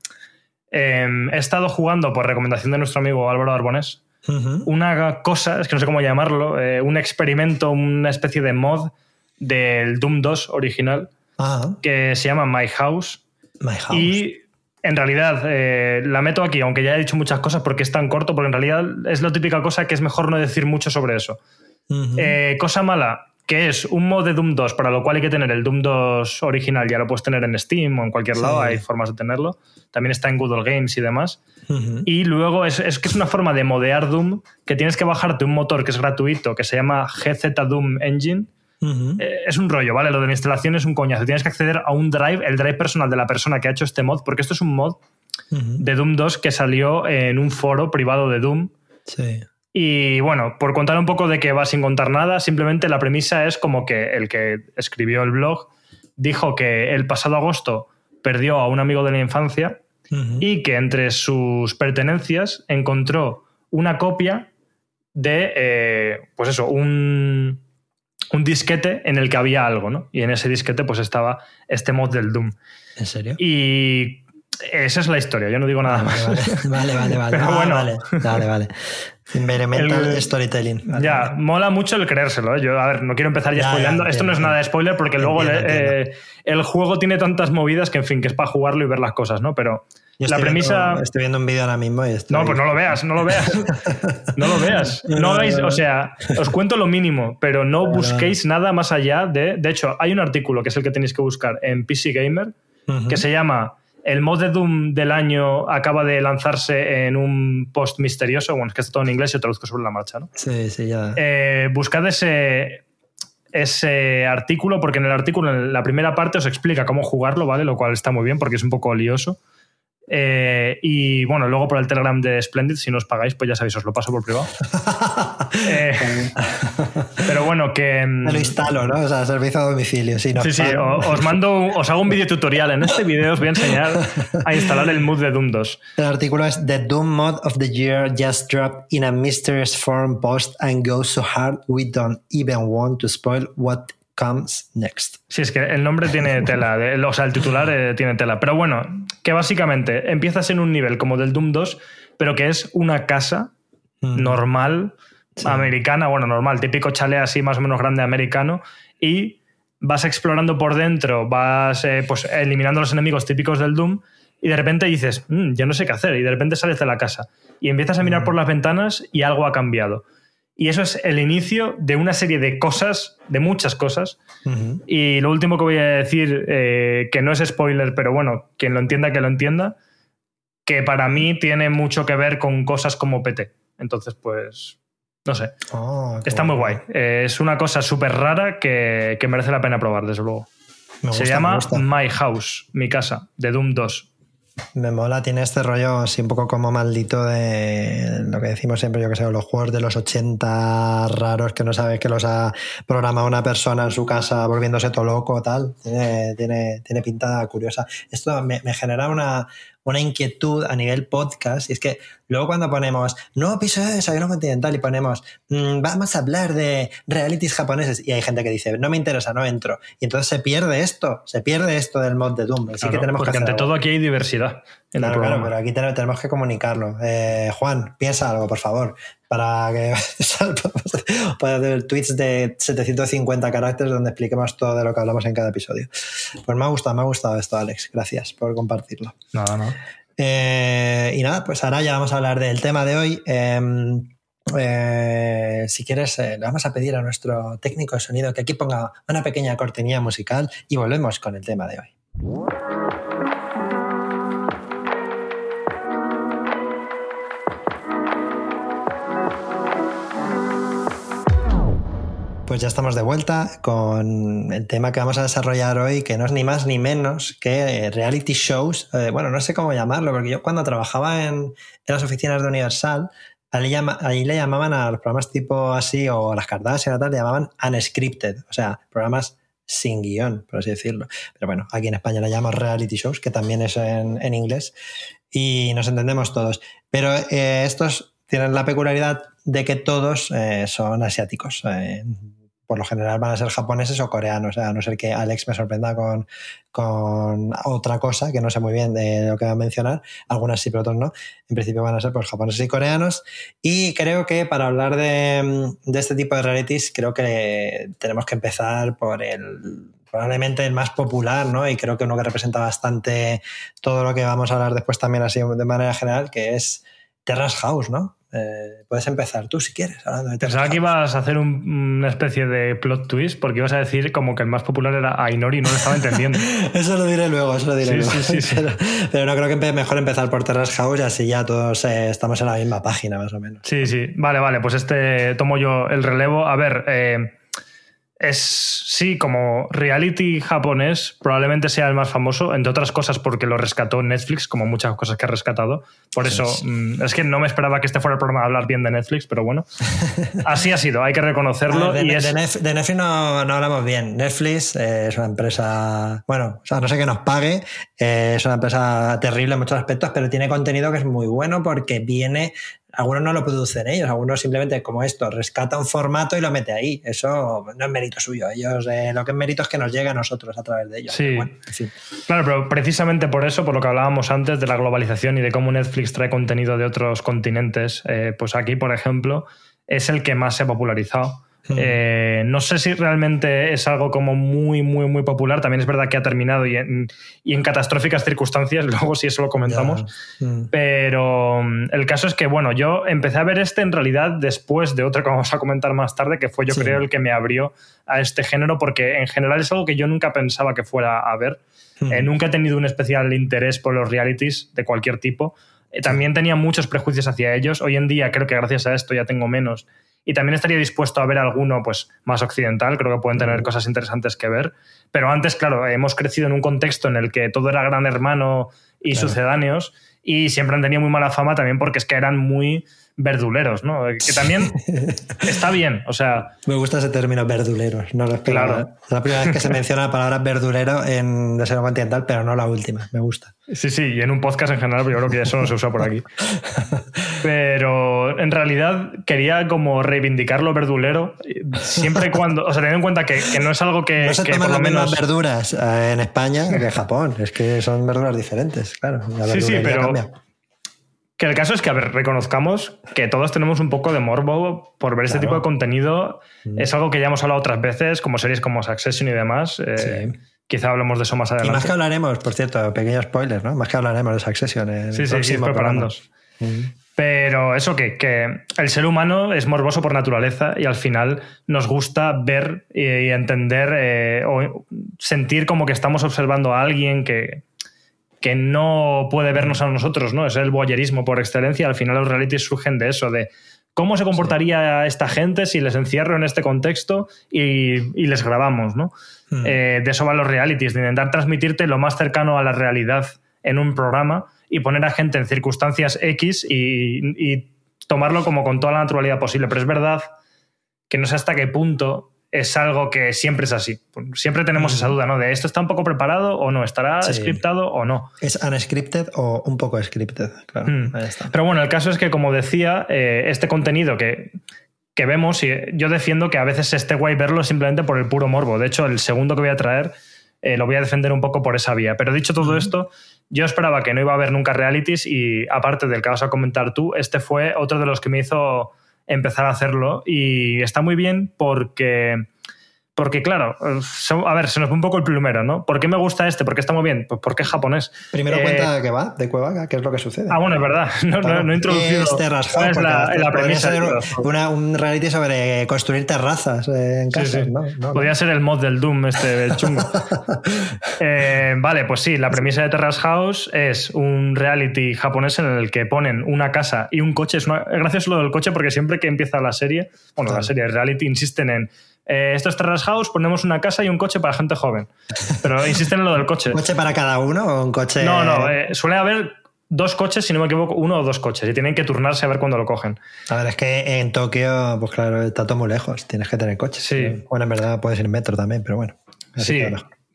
em, he estado jugando por recomendación de nuestro amigo Álvaro Arbonés. Una cosa, es que no sé cómo llamarlo, eh, un experimento, una especie de mod del Doom 2 original que se llama My House. My House. Y en realidad eh, la meto aquí, aunque ya he dicho muchas cosas porque es tan corto, porque en realidad es la típica cosa que es mejor no decir mucho sobre eso. Eh, cosa mala, que es un mod de Doom 2, para lo cual hay que tener el Doom 2 original, ya lo puedes tener en Steam o en cualquier lado, hay formas de tenerlo. También está en Google Games y demás. Y luego es, es, que es una forma de modear Doom que tienes que bajarte un motor que es gratuito, que se llama GZ Doom Engine eh, es un rollo, ¿vale? Lo de la instalación es un coñazo. Tienes que acceder a un drive, el drive personal de la persona que ha hecho este mod, porque esto es un mod de Doom 2 que salió en un foro privado de Doom. Sí. Y bueno, por contar un poco de que va sin contar nada, simplemente la premisa es como que el que escribió el blog dijo que el pasado agosto perdió a un amigo de la infancia y que entre sus pertenencias encontró una copia de, eh, pues eso, un, un disquete en el que había algo, ¿no? Y en ese disquete pues estaba este mod del Doom. ¿En serio? Y esa es la historia, yo no digo nada más. Vale, vale, vale. Pero bueno. vale, vale, vale. Storytelling. ya, mola mucho el creérselo. ¿eh? Yo, a ver, no quiero empezar ya, spoilando. Esto no es nada de spoiler porque luego eh, el juego tiene tantas movidas que, en fin, que es para jugarlo y ver las cosas, ¿no? Pero la premisa. estoy viendo un vídeo ahora mismo y estoy... No, pues no lo veas, no lo veas. no lo veas. No hagáis, o sea, os cuento lo mínimo, pero no busquéis nada más allá de. De hecho, hay un artículo que es el que tenéis que buscar en PC Gamer que se llama el mod de Doom del año acaba de lanzarse en un post misterioso. Bueno, es que está todo en inglés y yo traduzco sobre la marcha, ¿no? Sí, sí, ya. Eh, buscad ese, ese artículo, porque en el artículo, en la primera parte, os explica cómo jugarlo, ¿vale? Lo cual está muy bien porque es un poco lioso. Eh, y bueno, luego por el Telegram de Splendid, si no os pagáis, pues ya sabéis, os lo paso por privado. Eh, pero bueno, que. Me lo instalo, ¿no? O sea, servicio a domicilio. Sí, sí, sí os mando, os hago un video tutorial. En este video os voy a enseñar a instalar el mood de Doom 2. El artículo es The Doom Mod of the Year just dropped in a mysterious forum post and goes so hard we don't even want to spoil what comes next. Sí, es que el nombre tiene tela, o sea, el titular eh, tiene tela. Pero bueno, que básicamente empiezas en un nivel como del Doom 2, pero que es una casa mm. normal, americana, bueno, normal, típico chalet así más o menos grande americano, y vas explorando por dentro, vas eh, pues, eliminando los enemigos típicos del Doom y de repente dices, "Mm, yo no sé qué hacer, y de repente sales de la casa y empiezas a mirar Mm. por las ventanas y algo ha cambiado. Y eso es el inicio de una serie de cosas, de muchas cosas. Y lo último que voy a decir, eh, que no es spoiler, pero bueno, quien lo entienda, que lo entienda, que para mí tiene mucho que ver con cosas como PT. Entonces, pues, no sé. Oh, qué Está muy guay. Eh, es una cosa súper rara que, que merece la pena probar, desde luego. Me Se gusta, llama. My House, mi casa, de Doom 2. Me mola, tiene este rollo así un poco como maldito de lo que decimos siempre, yo que sé, los juegos de los 80 raros que no sabes que los ha programado una persona en su casa volviéndose todo loco tal. Tiene, tiene, tiene pinta curiosa. Esto me, me genera una, una inquietud a nivel podcast y es que luego cuando ponemos nuevo episodio de Desayuno Continental y ponemos "Mm, vamos a hablar de realities japoneses y hay gente que dice no me interesa, no entro. Y entonces se pierde esto, se pierde esto del mod de Doom. Así Claro, que tenemos porque que ante algo. todo aquí hay diversidad en el Claro, claro, programa. pero aquí te- tenemos que comunicarlo. Eh, Juan, piensa algo, por favor, para que pueda hacer tweets de 750 caracteres donde expliquemos todo de lo que hablamos en cada episodio. Pues me ha gustado, me ha gustado esto, Alex. Gracias por compartirlo. Nada, no. Eh, y nada, pues ahora ya vamos a hablar del tema de hoy. Eh, eh, si quieres, eh, le vamos a pedir a nuestro técnico de sonido que aquí ponga una pequeña cortinilla musical y volvemos con el tema de hoy. Pues ya estamos de vuelta con el tema que vamos a desarrollar hoy, que no es ni más ni menos que eh, reality shows. Eh, bueno, no sé cómo llamarlo, porque yo cuando trabajaba en, las oficinas de Universal, ahí, le llamaban a los programas tipo así, o las Kardashian o tal, le llamaban unscripted, o sea, programas sin guion, por así decirlo. Pero bueno, aquí en España le llamamos reality shows, que también es en, en inglés, y nos entendemos todos. Pero eh, estos tienen la peculiaridad de que todos eh, son asiáticos. eh, por lo general van a ser japoneses o coreanos, a no ser que Alex me sorprenda con, con otra cosa que no sé muy bien de lo que va a mencionar. Algunas sí, pero otras no. En principio van a ser pues, japoneses y coreanos. Y creo que para hablar de, de este tipo de realities, creo que tenemos que empezar por el probablemente el más popular, ¿no? Y creo que uno que representa bastante todo lo que vamos a hablar después también así de manera general, que es Terrace House, ¿no? Eh, puedes empezar tú si quieres, hablando de Terrace Pensaba que ibas a hacer un- una especie de plot twist porque ibas a decir como que el más popular era Ainori y no lo estaba entendiendo. Eso lo diré luego, eso lo diré Sí, luego. sí, sí, sí. Pero, pero no creo que mejor empezar por Terrace House y así ya todos eh, estamos en la misma página, más o menos. Sí, sí. Vale, vale. Pues este tomo yo el relevo. A ver, eh, es sí, como reality japonés, probablemente sea el más famoso, entre otras cosas porque lo rescató Netflix, como muchas cosas que ha rescatado. Por eso, mm, es que no me esperaba que este fuera el programa de hablar bien de Netflix, pero bueno. Así ha sido, hay que reconocerlo. Ver, de, y es- de Nef- de Netflix no, no hablamos bien. Netflix eh, es una empresa, bueno, o sea, no sé que nos pague, eh, es una empresa terrible en muchos aspectos, pero tiene contenido que es muy bueno porque viene, algunos no lo producen ellos, algunos simplemente como esto, rescata un formato y lo mete ahí. Eso no es mérito suyo. Ellos, eh, lo que es mérito es que nos llegue a nosotros a través de ellos. Sí. Pero bueno, en fin. Claro, pero precisamente por eso, por lo que hablábamos antes de la globalización y de cómo Netflix trae contenido de otros continentes, eh, pues aquí, por ejemplo, es el que más se ha popularizado. Hmm. Eh, no sé si realmente es algo como muy, muy, muy popular. También es verdad que ha terminado y en, y en catastróficas circunstancias, luego si eso lo comentamos. Ya. Mm. Pero mm, el caso es que, bueno, yo empecé a ver este en realidad después de otro que vamos a comentar más tarde, que fue yo Sí. creo el que me abrió a este género, porque en general es algo que yo nunca pensaba que fuera a ver. Mm. Eh, nunca he tenido un especial interés por los realities de cualquier tipo. Eh, también tenía muchos prejuicios hacia ellos. Hoy en día creo que gracias a esto ya tengo menos. Y también estaría dispuesto a ver alguno pues, más occidental. Creo que pueden tener cosas interesantes que ver. Pero antes, claro, hemos crecido en un contexto en el que todo era gran hermano y Claro. sucedáneos. Y siempre han tenido muy mala fama también porque es que eran muy verduleros, ¿no? Que también está bien. O sea, Me gusta ese término verduleros, no lo esperaba. Claro. Es la primera vez que se menciona la palabra verdulero en Deseo Continental, pero no la última, me gusta. Sí, sí, y en un podcast en general, pero yo creo que eso no se usa por aquí. Pero en realidad quería como reivindicar lo verdulero, siempre y cuando, o sea, teniendo en cuenta que, que no es algo que, no se que toman por lo las mismas menos... verduras eh, en España que en Japón, es que son verduras diferentes, claro. La Sí, sí, pero cambia. Que el caso es que, a ver, reconozcamos que todos tenemos un poco de morbo por ver este Claro. tipo de contenido. Mm. Es algo que ya hemos hablado otras veces, como series como Succession y demás. Eh, Sí. Quizá hablemos de eso más adelante. Y más que hablaremos, por cierto, pequeño spoiler, ¿no? Más que hablaremos de Succession. En sí, el sí, sí, preparando. programa. Pero eso que, que el ser humano es morboso por naturaleza y al final nos gusta ver y, y entender eh, o sentir como que estamos observando a alguien que, que no puede vernos a nosotros, ¿no? Es el voyerismo por excelencia. Al final los realities surgen de eso, de cómo se comportaría esta gente si les encierro en este contexto y, y les grabamos, ¿no? Hmm. Eh, de eso van los realities, de intentar transmitirte lo más cercano a la realidad en un programa y poner a gente en circunstancias X y, y tomarlo como con toda la naturalidad posible. Pero es verdad que no sé hasta qué punto es algo que siempre es así. Siempre tenemos esa duda, ¿no? De esto está un poco preparado o no, estará Sí. scriptado o no. ¿Es unscripted o un poco scripted? Claro, Mm. ahí está. Pero bueno, el caso es que, como decía, eh, este contenido que, que vemos, y yo defiendo que a veces esté guay verlo simplemente por el puro morbo. De hecho, el segundo que voy a traer eh, lo voy a defender un poco por esa vía. Pero dicho todo esto, yo esperaba que no iba a haber nunca realities y aparte del que vas a comentar tú, este fue otro de los que me hizo empezar a hacerlo y está muy bien porque... Porque, claro, eh, a ver, se nos va un poco el plumero, ¿no? ¿Por qué me gusta este? ¿Por qué está muy bien? Pues porque es japonés. Primero Eh, cuenta que va de Cuevaga, qué es lo que sucede. Ah, bueno, es verdad. No, Claro. no he introducido Es la, premisa. ser una- un reality sobre construir terrazas eh, en Sí, casa. sí. ¿no? No, Podría ser el mod del Doom este chungo. Eh, vale, pues sí, la premisa de Terrace House es un reality japonés en el que ponen una casa y un coche. Es, una- es gracioso lo del coche porque siempre que empieza la serie, bueno, la serie de reality insisten en eh, esto es Terrace House, ponemos una casa y un coche para gente joven. Pero insisten en lo del coche. ¿Un coche para cada uno o un coche.? No, no, eh, suele haber dos coches, si no me equivoco, uno o dos coches y tienen que turnarse a ver cuándo lo cogen. A ver, es que en Tokio, pues claro, está todo muy lejos. Tienes que tener coche. Sí. Bueno, en verdad puedes ir en metro también, pero bueno. Sí.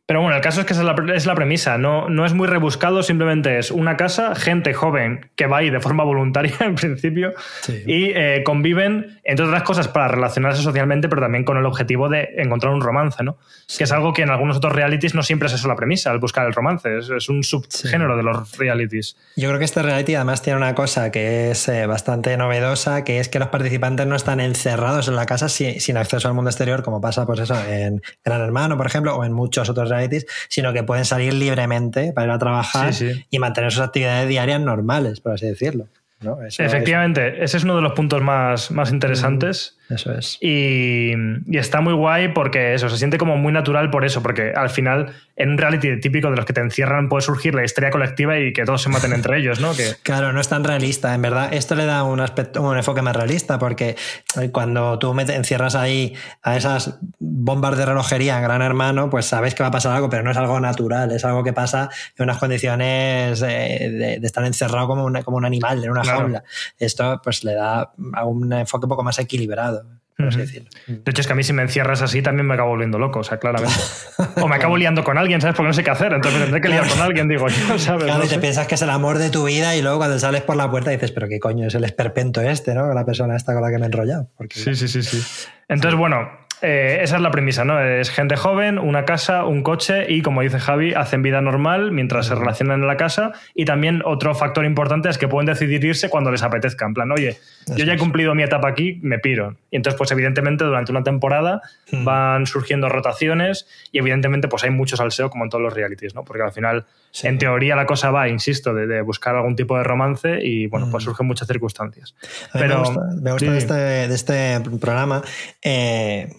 Pero bueno, el caso es que esa es la, es la premisa. No, no es muy rebuscado, simplemente es una casa, gente joven que va ahí de forma voluntaria en principio Sí. y eh, conviven, entre otras cosas, para relacionarse socialmente, pero también con el objetivo de encontrar un romance, ¿no? Que es algo que en algunos otros realities no siempre es eso la premisa, el buscar el romance. Es, es un subgénero de los realities. Yo creo que este reality además tiene una cosa que es eh, bastante novedosa, que es que los participantes no están encerrados en la casa si- sin acceso al mundo exterior, como pasa pues eso en Gran Hermano, por ejemplo, o en muchos otros realities, sino que pueden salir libremente para ir a trabajar Sí, sí. y mantener sus actividades diarias normales, por así decirlo. ¿No? Eso Efectivamente, ese es uno de los puntos más, más interesantes. es- eso es. Y, y está muy guay porque eso, se siente como muy natural por eso, porque al final en un reality típico de los que te encierran puede surgir la histeria colectiva y que todos se maten entre ellos, ¿no? Que, Claro, no es tan realista. En verdad, esto le da un aspecto, un enfoque más realista, porque cuando tú encierras ahí a esas bombas de relojería en Gran Hermano, pues sabes que va a pasar algo, pero no es algo natural, es algo que pasa en unas condiciones eh, de, de estar encerrado como, una- como un animal en una Claro. jaula. Esto pues le da a un enfoque un poco más equilibrado, por así Ujú. decirlo. de hecho, es que a mí si me encierras así también me acabo volviendo loco, o sea, claramente. O me acabo liando con alguien, ¿sabes? Porque no sé qué hacer, entonces me tendré que liar con alguien, digo yo, ¿sabes? Claro, No y te sé. piensas que es el amor de tu vida y luego cuando sales por la puerta dices, pero qué coño es el esperpento este, ¿no? La persona esta con la que me he enrollado. Porque, Sí, sí, sí, sí. Entonces, bueno, eh, esa es la premisa, ¿no? Es gente joven, una casa, un coche y, como dice Javi, hacen vida normal mientras se relacionan en la casa. Y también otro factor importante es que pueden decidir irse cuando les apetezca. En plan, oye, yo ya he cumplido mi etapa aquí, me piro. Y entonces, pues evidentemente, durante una temporada Hmm. van surgiendo rotaciones y evidentemente, pues hay mucho salseo como en todos los realities, ¿no? Porque al final, Sí. en teoría, la cosa va, insisto, de, de buscar algún tipo de romance y, bueno, pues surgen muchas circunstancias. Pero, me gusta, me gusta sí. de, este, de este programa. eh,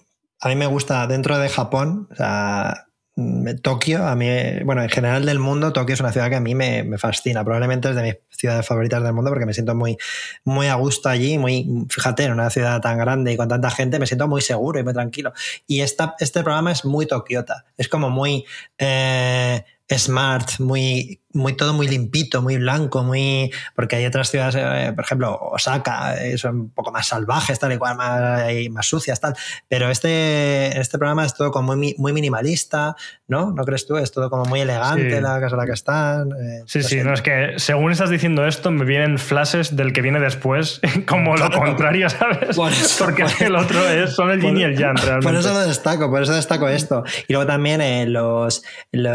a mí me gusta dentro de Japón, o sea, mm, Tokio, a mí, bueno, en general del mundo, Tokio es una ciudad que a mí me, fascina. Probablemente es de mis ciudades favoritas del mundo porque me siento muy, muy a gusto allí, muy, fíjate, en una ciudad tan grande y con tanta gente, me siento muy seguro y muy tranquilo. Y esta, este programa es muy Tokiota, es como muy eh, smart, muy, muy todo muy limpito, muy blanco, muy. Porque hay otras ciudades, eh, por ejemplo, Osaka, eh, son un poco más salvajes, tal y cual, más, más sucias, tal. Pero este, este programa es todo como muy, muy minimalista, ¿no? ¿No crees tú? Es todo como muy elegante Sí. la casa en la que están. eh, Sí, no sí, sé. no, es que según estás diciendo esto, me vienen flashes del que viene después, como lo contrario, ¿sabes? Por eso, Porque por el otro es, son el yin y el yang, realmente. Por eso lo destaco, por eso destaco esto. Y luego también eh, los, lo,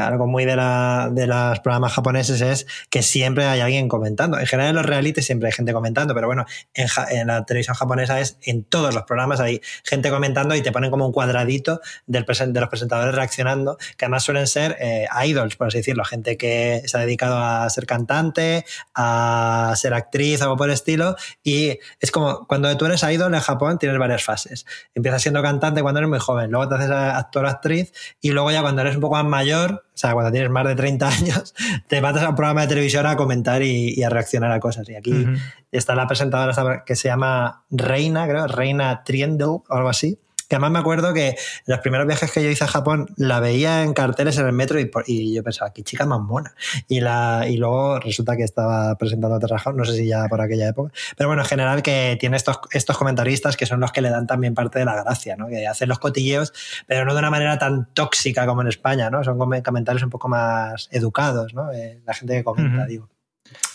algo muy de la, de los programas japoneses es que siempre hay alguien comentando. En general en los realities siempre hay gente comentando, pero bueno, en, la televisión japonesa es en todos los programas hay gente comentando y te ponen como un cuadradito del de los presentadores reaccionando, que además suelen ser eh, idols, por así decirlo, gente que se ha dedicado a ser cantante, a ser actriz, algo por el estilo, y es como cuando tú eres idol en Japón tienes varias fases. Empiezas siendo cantante cuando eres muy joven, luego te haces actor actriz, y luego ya cuando eres un poco más mayor, sea, cuando tienes más de 30 años, te matas a un programa de televisión a comentar y, a reaccionar a cosas. Y aquí está la presentadora que se llama Reina, creo, Reina Triendel o algo así que además me acuerdo que los primeros viajes que yo hice a Japón la veía en carteles en el metro y, yo pensaba, qué chica más mona. Y, la, y luego resulta que estaba presentando a House, no sé si ya por aquella época. Pero bueno, en general que tiene estos, estos comentaristas que son los que le dan también parte de la gracia, ¿no? Que hacen los cotilleos, pero no de una manera tan tóxica como en España, ¿no? Son comentarios un poco más educados, ¿no? Eh, la gente que comenta, digo.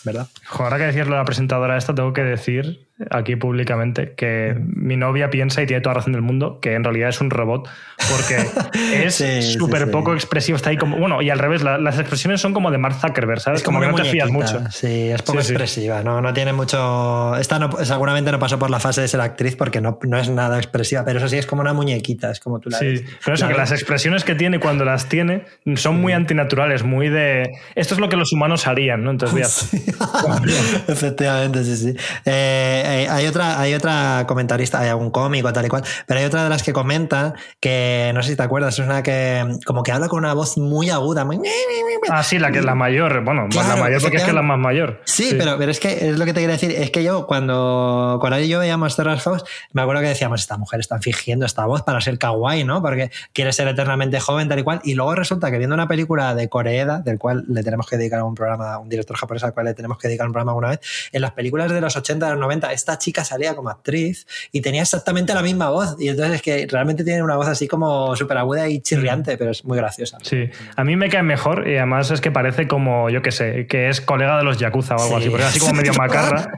¿Verdad? Ahora que decirlo la presentadora esta, tengo que decir aquí públicamente que mi novia piensa y tiene toda razón del mundo que en realidad es un robot porque es súper poco expresivo está ahí como bueno y al revés las expresiones son como de Mark Zuckerberg sabes como, que no te fías mucho. sí es poco expresiva no no tiene mucho esta no, seguramente no pasó por la fase de ser actriz porque no, no es nada expresiva pero eso sí es como una muñequita es como tú la sí pero eso que las expresiones que tiene cuando las tiene son muy antinaturales muy de esto es lo que los humanos harían no entonces efectivamente sí sí. Eh, eh, hay, otra, hay otra comentarista, hay algún cómico, tal y cual, pero hay otra de las que comentan que no sé si te acuerdas, es una que como que habla con una voz muy aguda. Muy... Ah, sí, la que es la mayor. Bueno, la mayor porque es que es la más mayor. Sí, Pero, pero es que es lo que te quiero decir. Es que yo, cuando y yo veíamos Terras House, me acuerdo que decíamos, esta mujer está fingiendo esta voz para ser kawaii, ¿no? Porque quiere ser eternamente joven, tal y cual. Y luego resulta que viendo una película de Corea, del cual le tenemos que dedicar un programa, un director japonés al cual le tenemos que dedicar un programa alguna vez, en las películas de los 80, de los 90, esta chica salía como actriz y tenía exactamente la misma voz. Y entonces es que realmente tiene una voz así como súper aguda y chirriante, pero es muy graciosa. Sí, a mí me cae mejor y además es que parece como, yo qué sé, que es colega de los Yakuza o algo así, porque es así como medio macarra.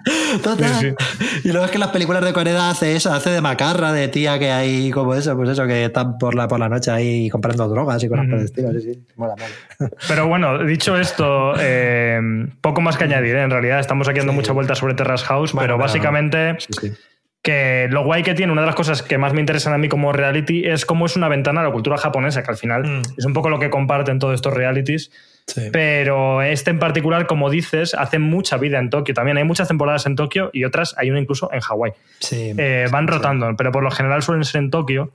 Total. Y luego es que las películas de Corea hace eso, hace de macarra, de tía que hay como eso, pues eso, que está por la, por la noche ahí comprando drogas y cosas por el estilo. Sí, sí, mola, Pero bueno, dicho esto, eh, poco más que añadir, ¿eh? en realidad estamos aquí dando mucha vuelta sobre Terrace House, pero básicamente que lo guay que tiene, una de las cosas que más me interesan a mí como reality es cómo es una ventana a la cultura japonesa, que al final mm. es un poco lo que comparten todos estos realities. Pero este en particular, como dices, hace mucha vida en Tokio. También hay muchas temporadas en Tokio y otras hay una incluso en Hawái. Eh, van rotando, pero por lo general suelen ser en Tokio.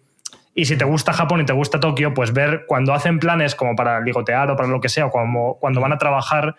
Y si te gusta Japón y te gusta Tokio, pues ver cuando hacen planes como para ligotear o para lo que sea, o como, cuando van a trabajar,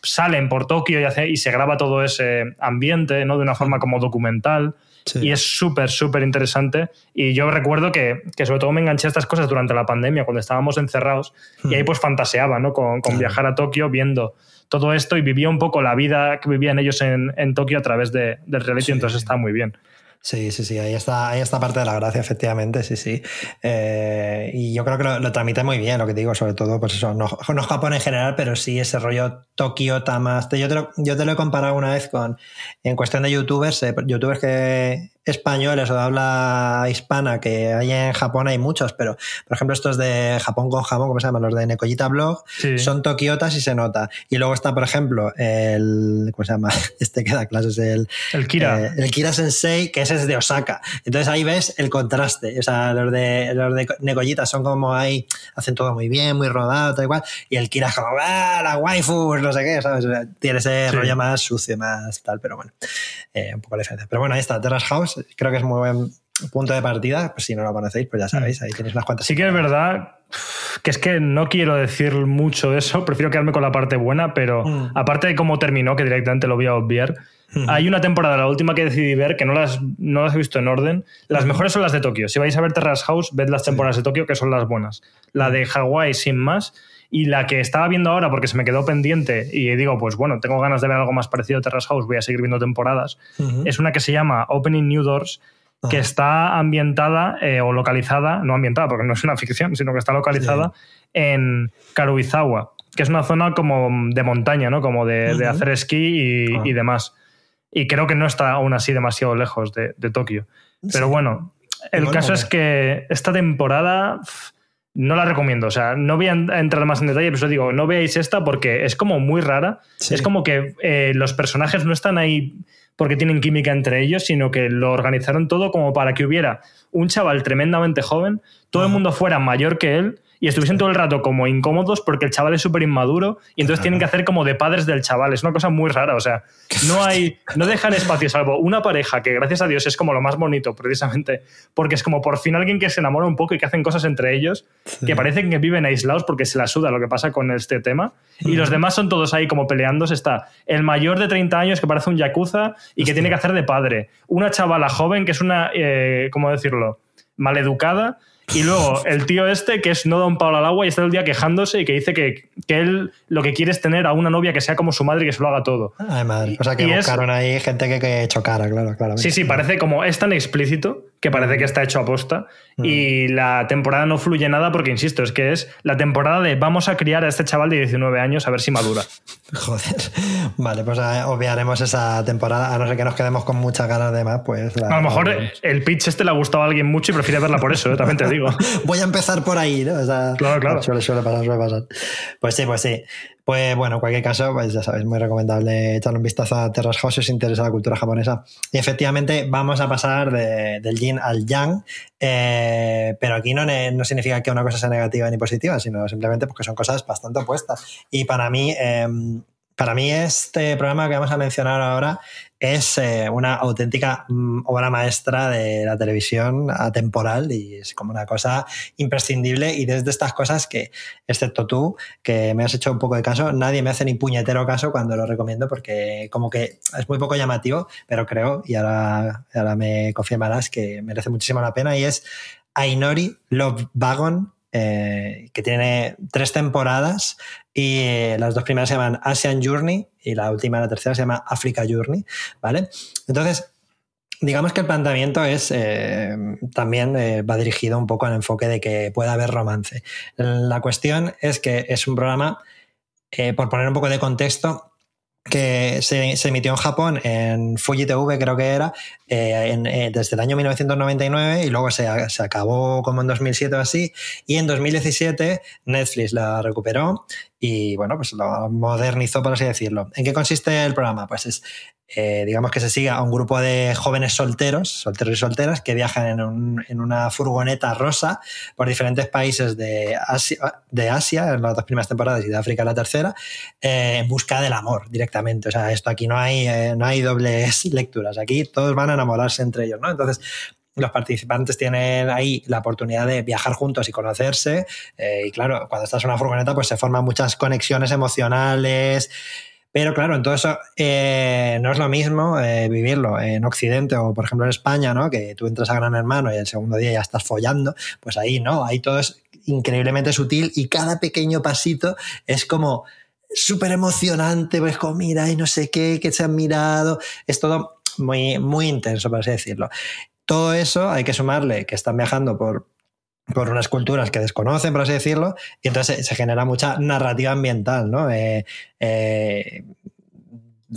salen por Tokio y, hace, y se graba todo ese ambiente, ¿no? De una forma como documental. Y es súper, súper interesante. Y yo recuerdo que, que, sobre todo me enganché a estas cosas durante la pandemia, cuando estábamos encerrados, y ahí hmm. pues fantaseaba, ¿no? Con, con viajar a Tokio viendo todo esto y vivía un poco la vida que vivían ellos en, en Tokio a través de, del reality, entonces está muy bien. Sí, sí, sí, ahí está, ahí está parte de la gracia, efectivamente, sí, sí. Eh, y yo creo que lo, transmite muy bien, lo que digo, sobre todo, pues eso, no, no Japón en general, pero sí ese rollo Tokio, Tamaste. Yo te lo, yo te lo he comparado una vez con, en cuestión de youtubers, eh, youtubers que españoles o de habla hispana que hay en Japón hay muchos, pero por ejemplo estos de Japón con Japón, ¿cómo se llaman? Los de Nekoyita Blog, son tokiotas y se nota. Y luego está, por ejemplo, el, ¿cómo se llama? Este que da clases, el, el Kira. Eh, el Kira Sensei, que ese es de Osaka. Entonces ahí ves el contraste. O sea, los de, los de Nekoyita son como ahí, hacen todo muy bien, muy rodado, tal igual. Y el Kira es como, ¡ah, la waifu! No sé qué, ¿sabes? tiene ese rollo más sucio, más tal, pero bueno, eh, un poco la diferencia. Pero bueno, ahí está, Terrace House creo que es muy buen punto de partida. Pues si no lo conocéis, pues ya mm. sabéis, ahí tenéis unas cuantas. Sí que es verdad que es que no quiero decir mucho de eso, prefiero quedarme con la parte buena, pero mm. aparte de cómo terminó, que directamente lo voy a obviar, mm. hay una temporada, la última que decidí ver, que no las, no las he visto en orden. Las mejores son las de Tokio. Si vais a ver Terrace House, ved las temporadas de Tokio, que son las buenas. La de Hawái, sin más. Y la que estaba viendo ahora, porque se me quedó pendiente, y digo, pues bueno, tengo ganas de ver algo más parecido a Terrace House, voy a seguir viendo temporadas, es una que se llama Opening New Doors, que está ambientada eh, o localizada, no ambientada porque no es una ficción, sino que está localizada en Karuizawa, que es una zona como de montaña, ¿no? Como de, hacer esquí y, ah. y, demás. Y creo que no está aún así demasiado lejos de, Tokio. Pero bueno, el caso es que esta temporada no la recomiendo. O sea, no voy a entrar más en detalle, pero os digo, no veáis esta porque es como muy rara. Sí. Es como que eh, los personajes no están ahí porque tienen química entre ellos, sino que lo organizaron todo como para que hubiera un chaval tremendamente joven, todo el mundo fuera mayor que él y estuviesen todo el rato como incómodos porque el chaval es súper inmaduro y entonces tienen que hacer como de padres del chaval. Es una cosa muy rara, o sea, no hay, no dejan espacio salvo una pareja que gracias a Dios es como lo más bonito precisamente porque es como por fin alguien que se enamora un poco y que hacen cosas entre ellos que parecen que viven aislados porque se la suda lo que pasa con este tema y los demás son todos ahí como peleándose. Está el mayor de 30 años que parece un yakuza y que tiene que hacer de padre. Una chavala joven que es una, eh, ¿cómo decirlo? Maleducada. Y luego el tío este que es no da un palo al agua y está todo el día quejándose y que dice que, que él lo que quiere es tener a una novia que sea como su madre y que se lo haga todo. Ay, madre. O sea, que Y es- buscaron ahí gente que, que chocara, claro, claro. Sí, sí, parece como es tan explícito que parece que está hecho a posta y la temporada no fluye nada porque, insisto, es que es la temporada de vamos a criar a este chaval de 19 años a ver si madura. Joder. Vale, pues eh, obviaremos esa temporada, a no ser que nos quedemos con muchas ganas de más, pues... la- A lo mejor el pitch este le ha gustado a alguien mucho y prefiere verla por eso, ¿eh? también te digo. Voy a empezar por ahí, ¿no? O sea, Claro, claro. Suele, suele pasar, suele pasar. Pues sí, pues sí. Pues bueno, en cualquier caso, pues ya sabéis, muy recomendable echarle un vistazo a Terrace House si os interesa la cultura japonesa. Y efectivamente vamos a pasar de- del yin al yang, eh, pero aquí no, no significa que una cosa sea negativa ni positiva, sino simplemente porque son cosas bastante opuestas. Y para mí, eh, para mí este programa que vamos a mencionar ahora es eh, una auténtica mm, obra maestra de la televisión atemporal y es como una cosa imprescindible y desde estas cosas que, excepto tú, que me has hecho un poco de caso, nadie me hace ni puñetero caso cuando lo recomiendo porque como que es muy poco llamativo, pero creo, y ahora, ahora me confirmarás que merece muchísimo la pena y es Ainori Love Wagon, eh, que tiene tres temporadas y eh, las dos primeras se llaman Asian Journey y la última, la tercera, se llama Africa Journey, ¿vale? Entonces, digamos que el planteamiento es eh, también va dirigido un poco al enfoque de que pueda haber romance. La cuestión es que es un programa, por poner un poco de contexto, que se, emitió en Japón en Fuji TV, creo que era, eh, eh, desde el año 1999 y luego se, se, acabó como en 2007 o así. Y en 2017 Netflix la recuperó y bueno, pues lo modernizó, por así decirlo. ¿En qué consiste el programa? Pues es, eh, digamos que se sigue a un grupo de jóvenes solteros, solteros y solteras, que viajan en, un, en una furgoneta rosa por diferentes países de Asia, de Asia, en las dos primeras temporadas, y de África en la tercera, eh, en busca del amor directamente. O sea, esto aquí no hay, eh, no hay dobles lecturas, aquí todos van a enamorarse entre ellos, ¿no? Entonces, los participantes tienen ahí la oportunidad de viajar juntos y conocerse. Eh, y claro, cuando estás en una furgoneta, pues se forman muchas conexiones emocionales. Pero claro, en todo eso eh, no es lo mismo eh, vivirlo en Occidente o, por ejemplo, en España, ¿no? Que tú entras a Gran Hermano y el segundo día ya estás follando. Pues ahí no, ahí todo es increíblemente sutil y cada pequeño pasito es como súper emocionante, pues como mira y no sé qué, que se han mirado. Es todo muy, muy intenso, por así decirlo. Todo eso hay que sumarle que están viajando por, por unas culturas que desconocen, por así decirlo, y entonces se, genera mucha narrativa ambiental, ¿no? Eh, eh,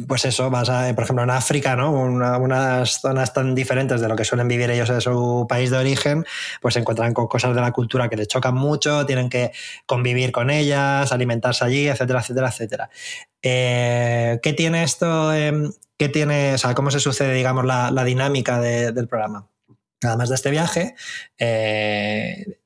pues eso, vas a, por ejemplo, en África, ¿no? Una, unas zonas tan diferentes de lo que suelen vivir ellos en su país de origen, pues se encuentran con cosas de la cultura que les chocan mucho, tienen que convivir con ellas, alimentarse allí, etcétera, etcétera, etcétera. Eh, ¿Qué tiene esto? Eh, ¿Qué tiene, o sea, cómo se sucede, digamos, la, la dinámica de, del programa? Además de este viaje, eh,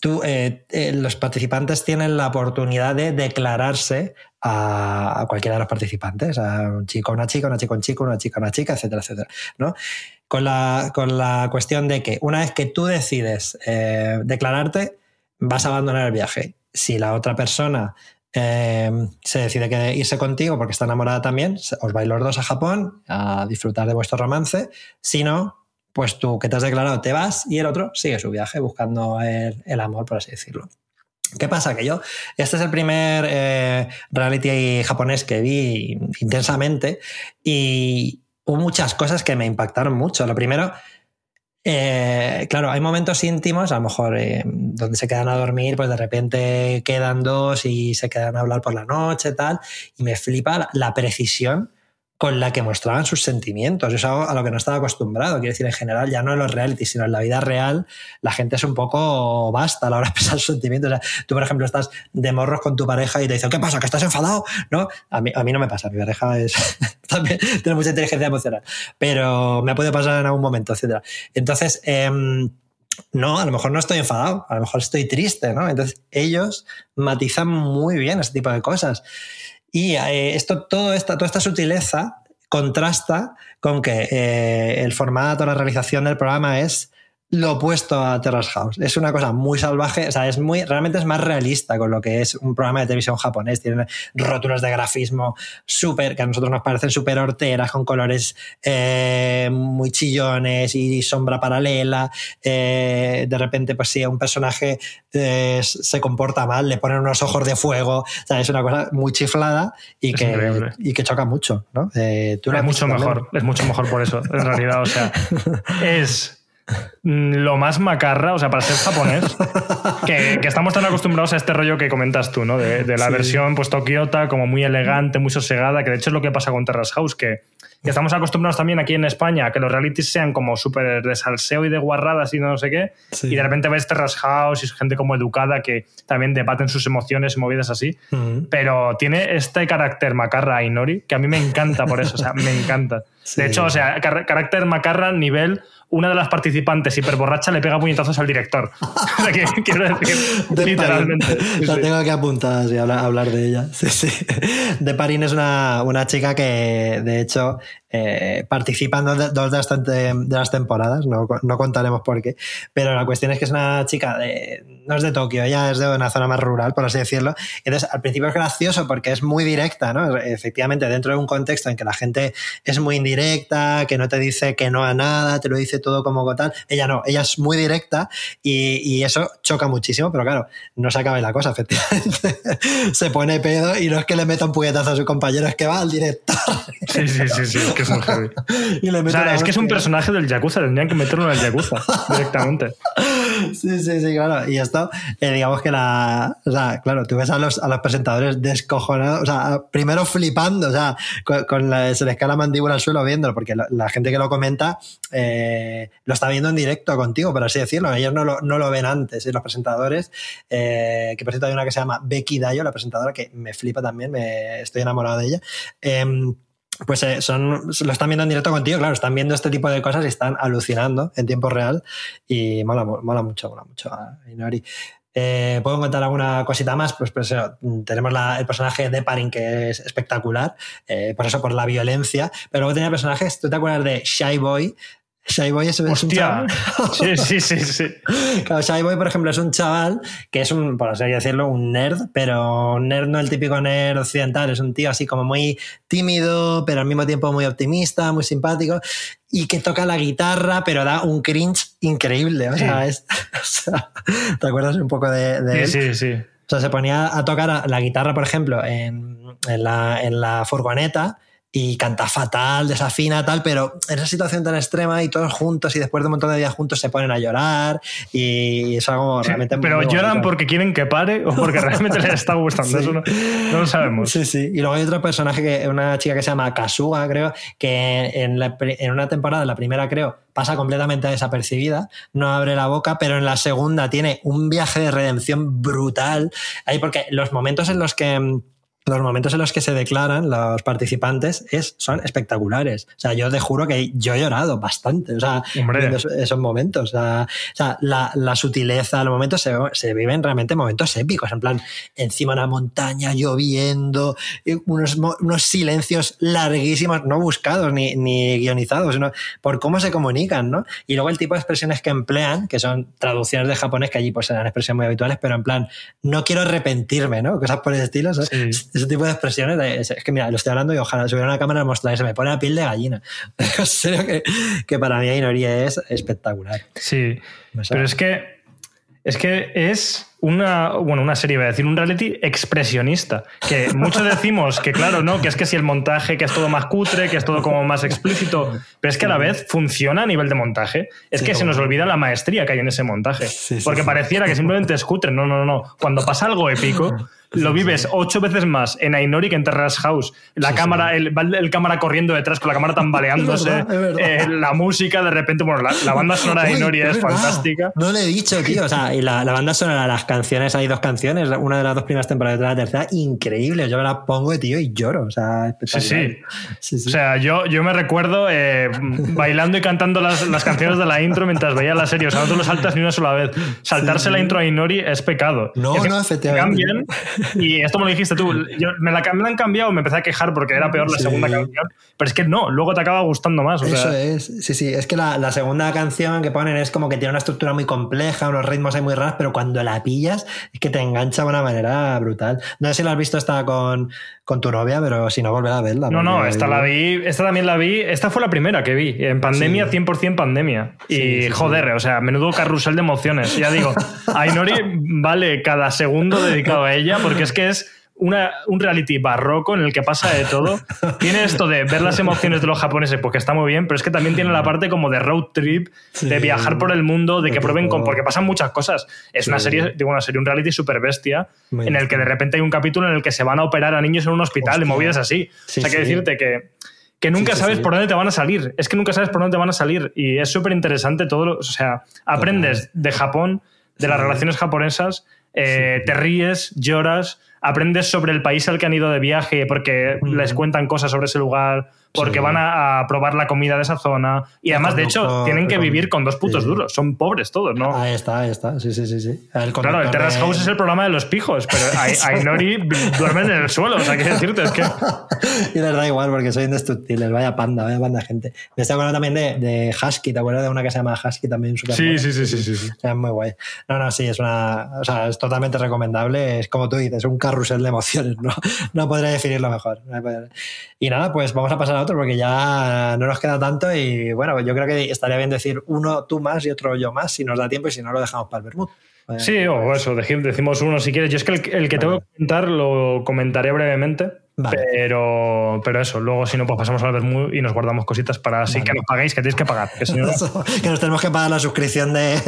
tú, eh, eh, los participantes tienen la oportunidad de declararse a, cualquiera de los participantes, a un chico, una chica, una chica, un chico, una chica, una chica, etcétera, etcétera, ¿no? Con la, con la cuestión de que una vez que tú decides eh, declararte, vas a abandonar el viaje. Si la otra persona eh, se decide que irse contigo porque está enamorada también, os vais los dos a Japón a disfrutar de vuestro romance. Si no, pues tú que te has declarado te vas y el otro sigue su viaje buscando el, amor, por así decirlo. ¿Qué pasa? Que yo, este es el primer eh, reality japonés que vi intensamente y hubo muchas cosas que me impactaron mucho. Lo primero, eh, claro, hay momentos íntimos, a lo mejor eh, donde se quedan a dormir, pues de repente quedan dos y se quedan a hablar por la noche, tal, y me flipa la precisión con la que mostraban sus sentimientos. Es algo a lo que no estaba acostumbrado. Quiero decir, en general, ya no en los reality, sino en la vida real, la gente es un poco basta a la hora de expresar sus sentimientos. O sea, tú, por ejemplo, estás de morros con tu pareja y te dicen, ¿qué pasa? ¿Que estás enfadado? ¿No? A mí, a mí no me pasa. Mi pareja es, también tiene mucha inteligencia emocional. Pero me puede pasar en algún momento, etc. Entonces, em, no, a lo mejor no estoy enfadado, a lo mejor estoy triste, ¿no? Entonces, ellos matizan muy bien ese tipo de cosas. Y eh, esto, todo esta, toda esta sutileza contrasta con que eh, el formato, la realización del programa es lo opuesto a Terrace House. Es una cosa muy salvaje, o sea, es muy, realmente es más realista con lo que es un programa de televisión japonés. Tiene rótulos de grafismo súper, que a nosotros nos parecen súper horteras, con colores eh, muy chillones y sombra paralela. Eh, de repente, pues si un personaje eh, se comporta mal, le ponen unos ojos de fuego. O sea, es una cosa muy chiflada y, que, y que choca mucho, ¿no? es mucho mejor, es mucho mejor por eso, en realidad. O sea, es lo más macarra, o sea, para ser japonés, que, estamos tan acostumbrados a este rollo que comentas tú, ¿no? De, la versión, pues Tokiota, como muy elegante, muy sosegada, que de hecho es lo que pasa con Terrace House, que, estamos acostumbrados también aquí en España a que los realities sean como súper de salseo y de guarradas y no sé qué, y de repente ves Terrace House y gente como educada que también debaten sus emociones y movidas así, pero tiene este carácter macarra Inori que a mí me encanta por eso, o sea, me encanta. De hecho, o sea, carácter macarra nivel una de las participantes hiperborracha le pega puñetazos al director. o sea, que, quiero decir, literalmente. La tengo que apuntar, y hablar, de ella. Sí, sí. De Parín es una, una chica que, de hecho, eh, participan dos, de, dos de, las temporadas, no, no, contaremos por qué, pero la cuestión es que es una chica, de, no es de Tokio, ella es de una zona más rural, por así decirlo. Entonces, al principio es gracioso porque es muy directa, ¿no? Efectivamente, dentro de un contexto en que la gente es muy indirecta, que no te dice que no a nada, te lo dice todo como tal, ella no, ella es muy directa y, y eso choca muchísimo, pero claro, no se acaba la cosa, efectivamente. se pone pedo y no es que le meta un puñetazo a su compañero, es que va al director. sí, sí, sí, sí es que es un personaje del Yakuza, tendrían que meterlo en el Yakuza directamente. Sí, sí, sí, claro. Y esto, eh, digamos que la. O sea, claro, tú ves a los, a los presentadores descojonados, o sea, primero flipando, o sea, con, la, se les cae la mandíbula al suelo viéndolo, porque la, gente que lo comenta eh, lo está viendo en directo contigo, por así decirlo. Ellos no lo, no lo ven antes, ¿eh? los presentadores. que presenta hay una que se llama Becky Dayo, la presentadora, que me flipa también, me, estoy enamorado de ella. Pues eh, son, lo están viendo en directo contigo, claro, están viendo este tipo de cosas y están alucinando en tiempo real y mola, mola mucho, mola mucho a Inori. Eh, ¿Puedo contar alguna cosita más? Pues, pues tenemos el personaje de Parin que es espectacular, eh, por eso por la violencia, pero luego tenía personajes, ¿tú te acuerdas de Shy Boy? Shy Boy es, un chaval. Sí, sí, sí, sí. Claro, Shy Boy, por ejemplo, es un chaval que es un, por así decirlo, un nerd, pero nerd no el típico nerd occidental, es un tío así como muy tímido, pero al mismo tiempo muy optimista, muy simpático, y que toca la guitarra, pero da un cringe increíble. O sea, es, ¿te acuerdas un poco de, de sí, Sí, sí, O sea, se ponía a tocar la guitarra, por ejemplo, en, en, la, en la furgoneta y canta fatal, desafina, tal, pero en esa situación tan extrema y todos juntos y después de un montón de días juntos se ponen a llorar y es algo realmente Pero lloran porque quieren que pare o porque realmente les está gustando, eso no, lo sabemos. Sí, sí. Y luego hay otro personaje, que una chica que se llama Kasuga, creo, que en, en una temporada, la primera creo, pasa completamente desapercibida, no abre la boca, pero en la segunda tiene un viaje de redención brutal. Ahí porque los momentos en los que los momentos en los que se declaran los participantes es, son espectaculares. O sea, yo te juro que yo he llorado bastante, o sea, en esos momentos. O sea, la, sutileza, los momentos se, se, viven realmente momentos épicos, en plan, encima de una montaña, lloviendo, unos, unos silencios larguísimos, no buscados ni, ni guionizados, sino por cómo se comunican, ¿no? Y luego el tipo de expresiones que emplean, que son traducciones de japonés, que allí pues eran expresiones muy habituales, pero en plan, no quiero arrepentirme, ¿no? Cosas por el estilo, ¿sabes? Ese tipo de expresiones. es, que mira, lo estoy hablando y ojalá subiera una cámara y se me pone la piel de gallina. serio que, que para mí Ainori es espectacular. Sí, pero es que es que es una, bueno, una serie, voy a decir, un reality expresionista. Que muchos decimos que, claro, no, que es que si el montaje, que es todo más cutre, que es todo como más explícito, pero es que a la vez funciona a nivel de montaje. Es que se nos olvida la maestría que hay en ese montaje. porque pareciera que simplemente es cutre. No, no, no. Cuando pasa algo épico, lo vives ocho veces más en Ainori que en Terrace House. La cámara, El, cámara corriendo detrás con la cámara tambaleándose, Es verdad, es verdad. eh, la música, de repente, bueno, la, la banda sonora de Ainori es, fantástica. No lo he dicho, tío. O sea, y la, la banda sonora, las canciones, hay dos canciones, una de las dos primeras temporadas y otra de la tercera, increíble. Yo me la pongo, tío, y lloro. O sea, Sí, sí. Sí, sí. O sea, yo, yo me recuerdo eh, bailando y cantando las, las canciones de la intro mientras veía la serie. O sea, no te lo saltas ni una sola vez. Saltarse la intro a Inori es pecado. No, Es no, efectivamente. cambian, y esto me lo dijiste tú. Yo, me, la, me la han cambiado, me empecé a quejar porque era peor la Sí. segunda canción. Pero es que no, luego te acaba gustando más. O sea, Eso es. Sí, sí. Es que la, la segunda canción que ponen es como que tiene una estructura muy compleja, unos ritmos ahí muy raros, pero cuando la pillas es que te engancha de una manera brutal. No sé si la has visto esta con, con tu novia, pero si no, volver a verla. No, no, esta la vi, esta también la vi, esta fue la primera que vi, en pandemia, 100% pandemia. Y Sí, sí, joder, o sea, menudo carrusel de emociones. Ya digo, Ainori vale cada segundo dedicado a ella porque es que es una, un reality barroco en el que pasa de todo. Tiene esto de ver las emociones de los japoneses, porque está muy bien, pero es que también tiene la parte como de road trip, de viajar por el mundo, de que prueben con. Porque pasan muchas cosas. Es una serie, digo, una serie, un reality super bestia, Muy en el que de repente hay un capítulo en el que se van a operar a niños en un hospital y Hostia. movidas así. Sí, o sea, que decirte que, que nunca Sí, sí, sabes sí. por dónde te van a salir. Es que nunca sabes por dónde te van a salir. Y es súper interesante todo. lo- o sea, aprendes de Japón, de las relaciones japonesas, eh, te ríes, lloras, aprendes sobre el país al que han ido de viaje porque les cuentan cosas sobre ese lugar, porque Sí. van a, a probar la comida de esa zona. Y además, de hecho, conductor, tienen que el vivir con dos putos sí. duros. Son pobres todos, ¿no? Ahí está, ahí está. Sí, sí, sí. sí. Claro, El el conductor Terrace de- House es el programa de los pijos, pero Ainori duermen en el suelo. O sea, quiero decirte, es que. y les da igual porque soy indestructibles. Vaya panda, vaya panda gente. Me estoy acordando también de, de Husky. ¿Te acuerdas de una que se llama Husky también? Súper Sí, sí, sí, sí, sí, sí. O sea, es muy guay. No, no, sí, es una. O sea, es totalmente recomendable. Es como tú dices, un carrusel de emociones. No, no podré definirlo mejor. Y nada, pues vamos a pasar a otro porque ya no nos queda tanto. Y bueno, yo creo que estaría bien decir uno tú más y otro yo más si nos da tiempo y si no lo dejamos para el Bermud. Sí, o eso, decimos uno si quieres. Yo es que el, el que tengo que comentar lo comentaré brevemente. Vale. Pero, pero eso, luego si no, pues pasamos al Bermud y nos guardamos cositas para así Vale. que nos paguéis, que tenéis que pagar. Que si no, Eso, que nos tenemos que pagar la suscripción de,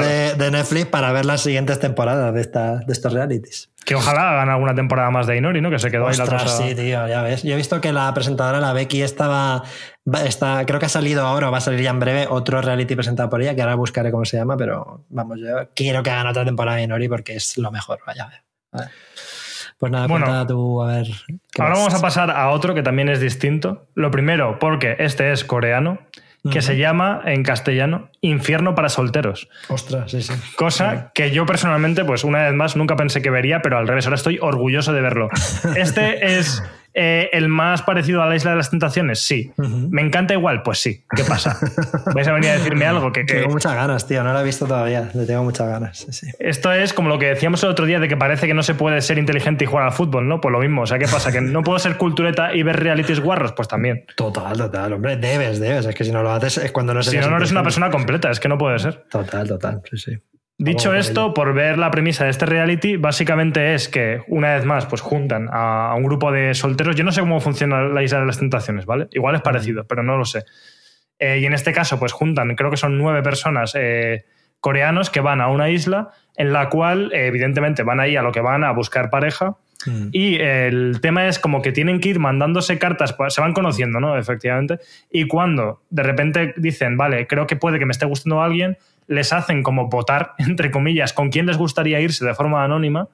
de- de Netflix para ver las siguientes temporadas de, esta, de estos realities. que ojalá hagan alguna temporada más de Inori, ¿no? Que se quedó ahí la Ostras, cosa. sí, tío, ya ves. Yo he visto que la presentadora, la Becky, estaba, está, creo que ha salido ahora, o va a salir ya en breve, otro reality presentado por ella, que ahora buscaré cómo se llama, pero vamos, yo quiero que hagan otra temporada de Inori porque es lo mejor, vaya. vaya. Pues nada, Bueno. cuenta tú, a ver. ¿qué Ahora vamos a pasar a otro que también es distinto. Lo primero, porque este es coreano, que se llama en castellano Infierno para solteros. Ostras, sí, sí. Cosa que yo personalmente, pues una vez más, nunca pensé que vería, pero al revés, ahora estoy orgulloso de verlo. Este es eh, el más parecido a la Isla de las Tentaciones, sí. ¿Me encanta igual? Pues sí. ¿Qué pasa? ¿Vais a venir a decirme algo? Que, que Tengo muchas ganas, tío, no la he visto todavía, le tengo muchas ganas. sí. Esto es como lo que decíamos el otro día de que parece que no se puede ser inteligente y jugar al fútbol, ¿no? Pues lo mismo. O sea, ¿qué pasa? ¿Que no puedo ser cultureta y ver realities guarros? Pues también. Total, total, hombre, debes, debes. Es que si no lo haces es cuando no Si no, no eres una persona completa, es que no puede ser. Total, total, sí, sí. Dicho esto, por ver la premisa de este reality, básicamente es que, una vez más, pues juntan a, a un grupo de solteros. Yo no sé cómo funciona la Isla de las Tentaciones, ¿vale? Igual es parecido, pero no lo sé. Eh, y en este caso, pues juntan, creo que son nueve personas eh, coreanos que van a una isla en la cual, eh, evidentemente, van ahí a lo que van a buscar pareja. Mm. Y el tema es como que tienen que ir mandándose cartas, pues, se van conociendo, ¿no? Efectivamente. Y cuando de repente dicen, vale, creo que puede que me esté gustando alguien, les hacen como votar, entre comillas, con quién les gustaría irse de forma anónima.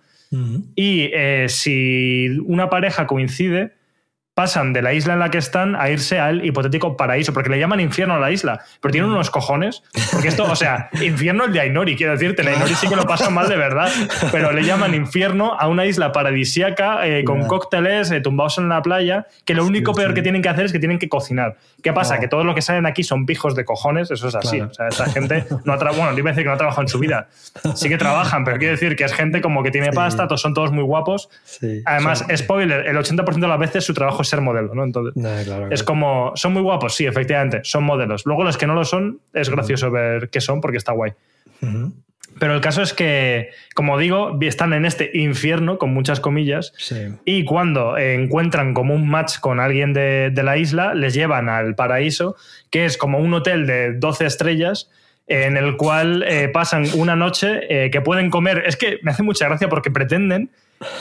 Y eh, si una pareja coincide, pasan de la isla en la que están a irse al hipotético paraíso, porque le llaman infierno a la isla, pero tienen unos cojones, porque esto, o sea, infierno el de Ainori, quiero decirte, Ainori sí que lo pasan mal de verdad, pero le llaman infierno a una isla paradisíaca eh, con cócteles eh, tumbados en la playa, que lo único peor sí. que tienen que hacer es que tienen que cocinar. ¿Qué pasa? Que todos los que salen aquí son pijos de cojones, eso es así. Claro. O sea, esta gente no ha bueno, no iba a decir que no ha trabajado en su vida. Sí que trabajan, pero quiero decir que es gente como que tiene Sí. pasta, todos son todos muy guapos. Además, spoiler, el 80% de las veces su trabajo ser modelo, ¿no? Entonces, No, claro, es claro. como, son muy guapos, sí, efectivamente, son modelos. Luego los que no lo son, es gracioso ver qué son porque está guay. Pero el caso es que, como digo, están en este infierno, con muchas comillas, Sí. y cuando encuentran como un match con alguien de, de la isla, les llevan al paraíso, que es como un hotel de 12 estrellas, en el cual eh, pasan una noche eh, que pueden comer. Es que me hace mucha gracia porque pretenden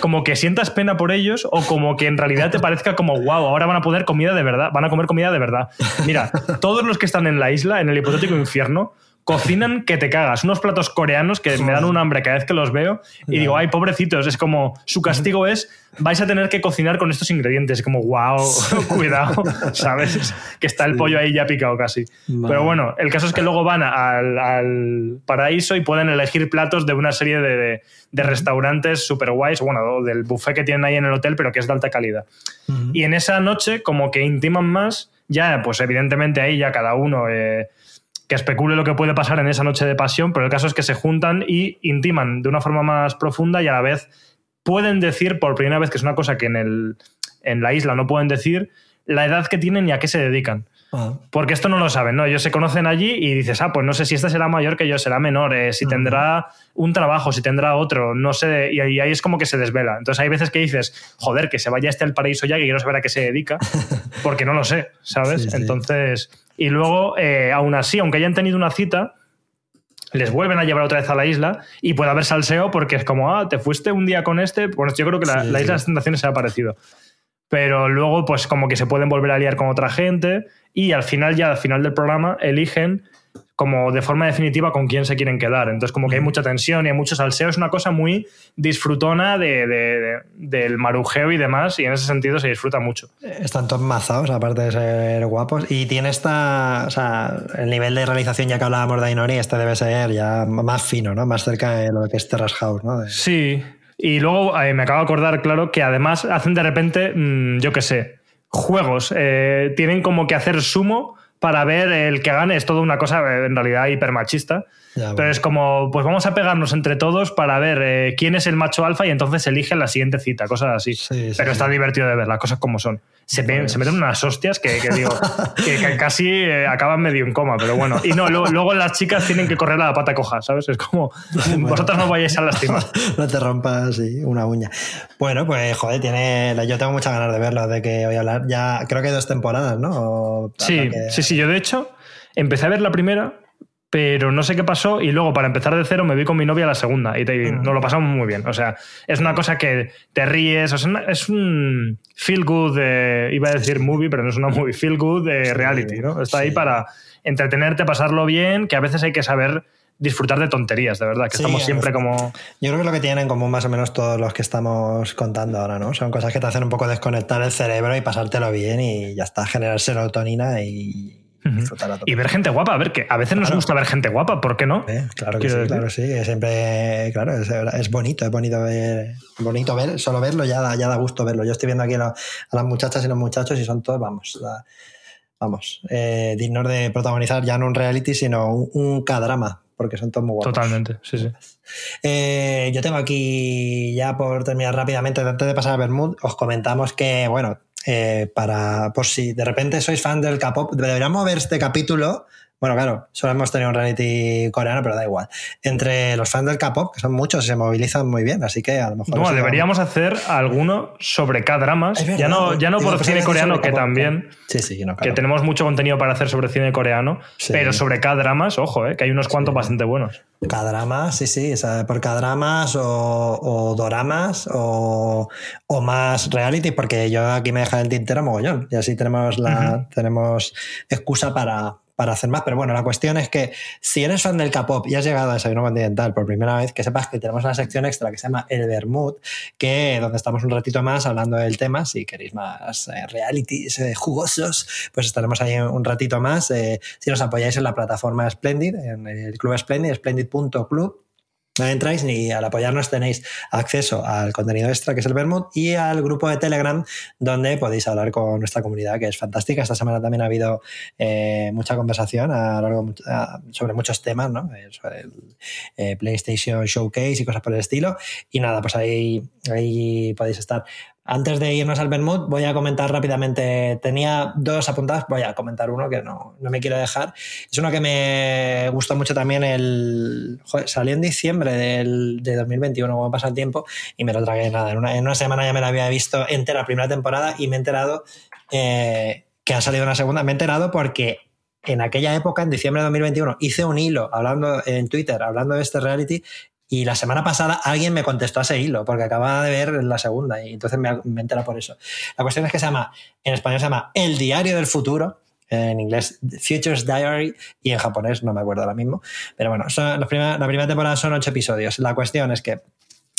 como que sientas pena por ellos o como que en realidad te parezca como, wow, ahora van a poder comida de verdad, van a comer comida de verdad. Mira, todos los que están en la isla, en el hipotético infierno, cocinan que te cagas. Unos platos coreanos que me dan un hambre cada vez que los veo y digo, ay, pobrecitos, es como, su castigo es, vais a tener que cocinar con estos ingredientes. Es como, wow, cuidado, ¿sabes? Que está el pollo ahí ya picado casi. Pero bueno, el caso es que luego van al, paraíso y pueden elegir platos de una serie de, restaurantes super guays, bueno, del buffet que tienen ahí en el hotel, pero que es de alta calidad. Y en esa noche, como que intiman más, ya, pues evidentemente ahí ya cada uno... Eh, que especule lo que puede pasar en esa noche de pasión, pero el caso es que se juntan y intiman de una forma más profunda y a la vez pueden decir por primera vez, que es una cosa que en, el, en la isla no pueden decir, la edad que tienen y a qué se dedican. Ah. Porque esto no lo saben, ¿no? Ellos se conocen allí y dices, ah, pues no sé si este será mayor que yo, será menor, eh, si tendrá un trabajo, si tendrá otro, no sé, y ahí es como que se desvela. Entonces hay veces que dices, joder, que se vaya este al paraíso ya, que quiero saber a qué se dedica, porque no lo sé, ¿sabes? Entonces, y luego, eh, aún así, aunque hayan tenido una cita, les vuelven a llevar otra vez a la isla y puede haber salseo porque es como, ah, te fuiste un día con este. Bueno, yo creo que la, isla de las tentaciones se ha parecido. Pero luego, pues como que se pueden volver a liar con otra gente y al final, ya al final del programa, eligen como de forma definitiva con quién se quieren quedar. Entonces, como que hay mucha tensión y hay mucho salseo. Es una cosa muy disfrutona de, del marujeo y demás, y en ese sentido se disfruta mucho. Están todos mazados, aparte de ser guapos. Y tiene esta. O sea, el nivel de realización, ya que hablábamos de Ainori, este debe ser ya más fino, ¿no? Más cerca de lo que es Terrace House, ¿no? Sí. Y luego eh, me acabo de acordar, claro, que además hacen de repente, mm, yo qué sé, juegos. Eh, tienen como que hacer sumo para ver el que gane. Es toda una cosa en realidad hipermachista. Pero es como, pues vamos a pegarnos entre todos para ver eh, quién es el macho alfa y entonces eligen la siguiente cita, cosas así. Pero está divertido de ver, las cosas como son. Se, se meten unas hostias que, digo, que, casi eh, acaban medio en coma, pero bueno. Y no, luego, las chicas tienen que correr a la pata coja, ¿sabes? Es como, vosotras no vayáis a lastimar. no te rompas una uña. Bueno, pues joder, tiene, yo tengo muchas ganas de verlo, de que voy a hablar. Ya creo que hay dos temporadas, ¿no? sí, sí, sí. Yo de hecho empecé a ver la primera pero no sé qué pasó y luego para empezar de cero me vi con mi novia la segunda y te, nos lo pasamos muy bien. O sea, es una cosa que te ríes, es un feel good, iba a decir movie, pero no es una movie, feel good de reality, ¿no? Está ahí para entretenerte, pasarlo bien, que a veces hay que saber disfrutar de tonterías, de verdad, que estamos siempre como... Yo creo que lo que tienen en común más o menos todos los que estamos contando ahora, ¿no? Son cosas que te hacen un poco desconectar el cerebro y pasártelo bien y ya está, generar serotonina y, y ver gente guapa, a ver, que a veces nos gusta ver gente guapa, ¿por qué no? Eh, claro que sí, claro sí. Siempre, claro, es, bonito, es bonito ver, bonito ver, solo verlo ya da, ya da gusto verlo. Yo estoy viendo aquí a, las muchachas y los muchachos y son todos, vamos, vamos, eh, dignos de protagonizar ya no un reality, sino un, K-drama, porque son todos muy guapos. Totalmente, sí, sí. Eh, yo tengo aquí, ya por terminar rápidamente, antes de pasar a Bermud, os comentamos que, bueno, eh, para, por si de repente sois fan del K-pop, deberíamos ver este capítulo bueno, claro, solo hemos tenido un reality coreano, pero da igual. Entre los fans del K-pop, que son muchos, se movilizan muy bien, así que a lo mejor. No, deberíamos hacer alguno sobre K-dramas. Ya no, ya no por cine coreano, que también. Sí, sí, Que tenemos mucho contenido para hacer sobre cine coreano, pero sobre K-dramas, ojo, eh, que hay unos cuantos bastante buenos. K-dramas, sí, sí, por K-dramas o, o, doramas o, o, más reality, porque yo aquí me deja el tintero mogollón y así tenemos, la, tenemos excusa para, para hacer más. Pero bueno, la cuestión es que si eres fan del K-pop y has llegado a Desayuno Continental por primera vez, que sepas que tenemos una sección extra que se llama El Bermud, que donde estamos un ratito más hablando del tema. Si queréis más eh, realities eh, jugosos, pues estaremos ahí un ratito más. Eh, si nos apoyáis en la plataforma Splendid, en el Club Splendid, splendid.club entráis ni al apoyarnos tenéis acceso al contenido extra que es el Vermont y al grupo de Telegram donde podéis hablar con nuestra comunidad que es fantástica. Esta semana también ha habido eh, mucha conversación a largo, sobre muchos temas, ¿no? Eh, sobre el eh, PlayStation Showcase y cosas por el estilo. Y nada, pues ahí, ahí podéis estar. Antes de irnos al Bermud, voy a comentar rápidamente. Tenía dos apuntados, voy a comentar uno que no, me quiero dejar. Es uno que me gustó mucho también. El, salió en diciembre del, de 2021, como pasa el tiempo, y me lo tragué nada. En una, semana ya me lo había visto entera la primera temporada y me he enterado eh, que ha salido una segunda. Me he enterado porque en aquella época, en diciembre de 2021, hice un hilo hablando en Twitter, hablando de este reality, y la semana pasada alguien me contestó a ese hilo, porque acababa de ver la segunda, y entonces me, entera por eso. La cuestión es que se llama, en español se llama El Diario del Futuro, en inglés Futures Diary y en japonés no me acuerdo ahora mismo. Pero bueno, son, primera, la primera temporada son ocho episodios. La cuestión es que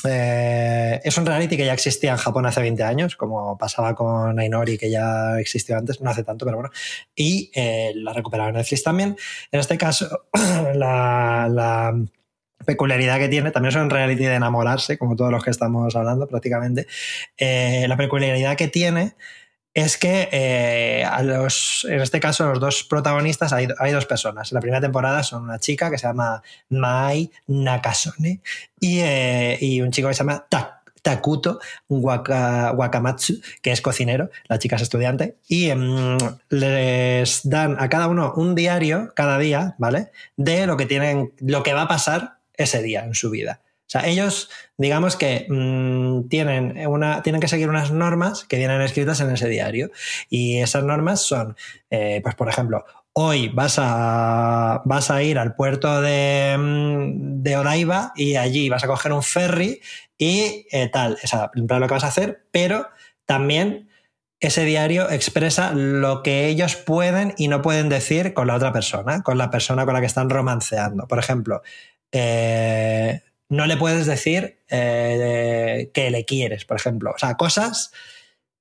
eh, es un reality que ya existía en Japón hace 20 años, como pasaba con Ainori, que ya existió antes, no hace tanto, pero bueno. Y eh, la recuperaron Netflix también. En este caso, la, la peculiaridad que tiene, también es un reality de enamorarse, como todos los que estamos hablando prácticamente. Eh, la peculiaridad que tiene es que eh, a los, en este caso los dos protagonistas hay, hay, dos personas. En la primera temporada son una chica que se llama Mai Nakasone y, eh, y un chico que se llama Tak. Takuto Waka, Wakamatsu, que es cocinero, la chica es estudiante, y um, les dan a cada uno un diario cada día, ¿vale? De lo que tienen, lo que va a pasar ese día en su vida. O sea, ellos, digamos que mmm, tienen, una, tienen que seguir unas normas que vienen escritas en ese diario. Y esas normas son, eh, pues por ejemplo, hoy vas a, vas a ir al puerto de, de, Odaiba y allí vas a coger un ferry y eh, tal. O sea, lo que vas a hacer, pero también ese diario expresa lo que ellos pueden y no pueden decir con la otra persona, con la persona con la que están romanceando. Por ejemplo, eh, no le puedes decir eh, que le quieres, por ejemplo. O sea, cosas.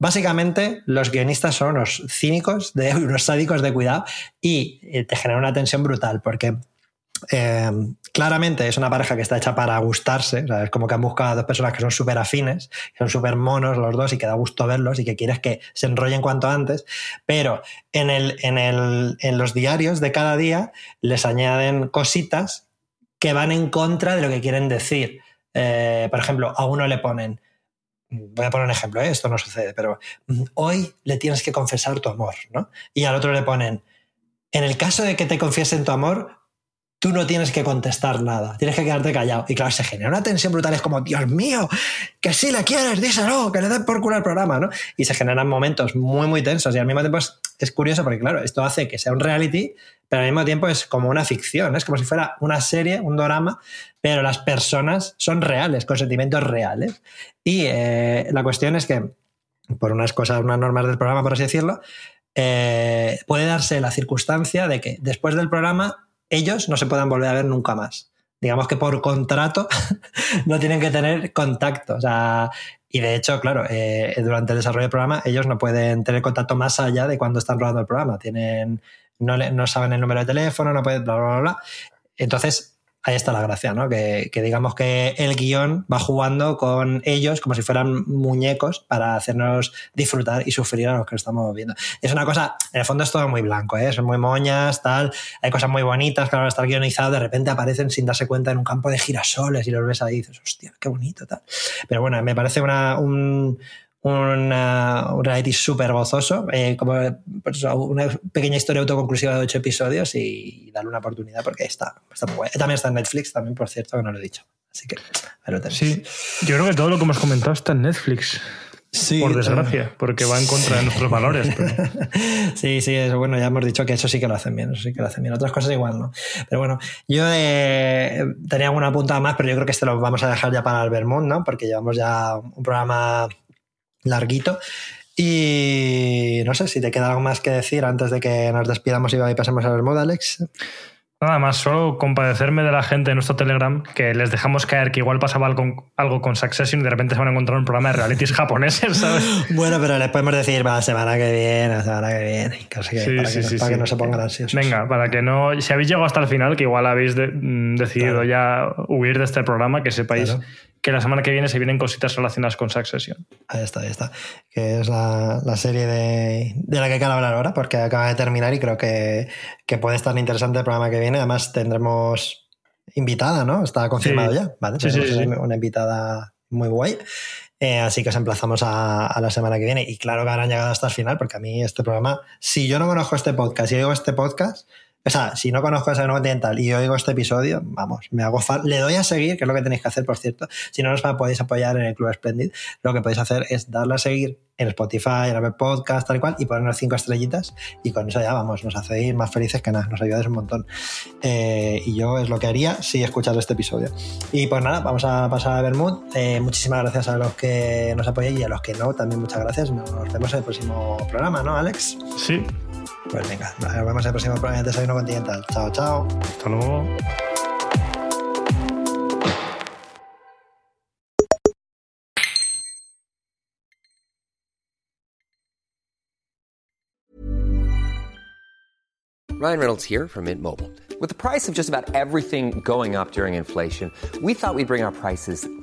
Básicamente, los guionistas son unos cínicos, de, unos sádicos de cuidado y eh, te genera una tensión brutal porque claramente es una pareja que está hecha para gustarse. Es como que han buscado a dos personas que son súper afines, que son súper monos los dos y que da gusto verlos y que quieres que se enrollen cuanto antes. Pero en, el, en, el, en los diarios de cada día les añaden cositas que van en contra de lo que quieren decir. Eh, por ejemplo, a uno le ponen, voy a poner un ejemplo, ¿eh? esto no sucede, pero mm, hoy le tienes que confesar tu amor, ¿no? Y al otro le ponen, en el caso de que te confiesen tu amor, tú no tienes que contestar nada, tienes que quedarte callado. Y claro, se genera una tensión brutal, es como, Dios mío, que si le quieres, díselo, que le den por culo al programa, ¿no? Y se generan momentos muy, muy tensos y al mismo tiempo es, es curioso porque, claro, esto hace que sea un reality, pero al mismo tiempo es como una ficción, es como si fuera una serie, un drama, pero las personas son reales, con sentimientos reales. Y eh, la cuestión es que, por unas cosas, unas normas del programa, por así decirlo, eh, puede darse la circunstancia de que después del programa ellos no se puedan volver a ver nunca más. Digamos que por contrato no tienen que tener contacto. O sea, y de hecho, claro, eh, durante el desarrollo del programa ellos no pueden tener contacto más allá de cuando están rodando el programa. Tienen, no, no saben el número de teléfono, no pueden, bla, bla, bla, bla. Entonces, ahí está la gracia, ¿no? Que, que, digamos que el guion va jugando con ellos como si fueran muñecos para hacernos disfrutar y sufrir a los que estamos viendo. Es una cosa, en el fondo es todo muy blanco, ¿eh? Son muy moñas, tal. Hay cosas muy bonitas, claro, estar guionizado, de repente aparecen sin darse cuenta en un campo de girasoles y los ves ahí y dices, hostia, qué bonito, tal. Pero bueno, me parece una, un, una, un reality súper gozoso, eh, como pues, una pequeña historia autoconclusiva de ocho episodios y darle una oportunidad porque está, está muy guay. También está en Netflix, también, por cierto, que no lo he dicho. Así que ahí lo tenéis. Sí, yo creo que todo lo que hemos comentado está en Netflix. Sí, por desgracia, porque va en contra de nuestros valores. Pero... sí, sí, eso, bueno, ya hemos dicho que eso sí que lo hacen bien, eso sí que lo hacen bien. Otras cosas igual no. Pero bueno, yo eh, tenía alguna punta más, pero yo creo que este lo vamos a dejar ya para el Vermont, ¿no? Porque llevamos ya un programa larguito. Y no sé si te queda algo más que decir antes de que nos despidamos y pasemos a Bermuda, Alex. Nada más, solo compadecerme de la gente de nuestro Telegram que les dejamos caer que igual pasaba algo, algo con Succession y de repente se van a encontrar un programa de realities japoneses, ¿sabes? bueno, pero les podemos decir la semana que viene, la semana que viene, casi que, sí, para, sí, que, sí, para que no se pongan ansiosos. Venga, para que no. Si habéis llegado hasta el final, que igual habéis de, mm, decidido claro. ya huir de este programa, que sepáis. Claro que la semana que viene se vienen cositas relacionadas con Succession. Ahí está, ahí está. Que es la, la serie de, de, la que quiero hablar ahora, porque acaba de terminar y creo que, que, puede estar interesante el programa que viene. Además, tendremos invitada, ¿no? Está confirmado sí. ya, ¿vale? Sí, sí, una invitada muy guay. Eh, así que os emplazamos a, a, la semana que viene. Y claro que habrán llegado hasta el final, porque a mí este programa, si yo no conozco este podcast y oigo este podcast, o sea, si no conozco esa Continental y oigo este episodio, vamos, me hago fan. Le doy a seguir, que es lo que tenéis que hacer, por cierto. Si no nos podéis apoyar en el Club Splendid, lo que podéis hacer es darle a seguir en Spotify, en Apple Podcast, tal y cual, y ponernos cinco estrellitas. Y con eso ya, vamos, nos hacéis más felices que nada, nos ayudáis un montón. Eh, y yo es lo que haría si escuchas este episodio. Y pues nada, vamos a pasar a Bermud. Eh, muchísimas gracias a los que nos apoyáis y a los que no, también muchas gracias. Nos vemos en el próximo programa, ¿no, Alex? Sí. Pues venga, nos vemos en el próximo programa de Desayuno Continental. Chao, chao. Hasta luego. Ryan Reynolds here from Mint Mobile. With the price of just about everything going up during inflation, we thought we'd bring our prices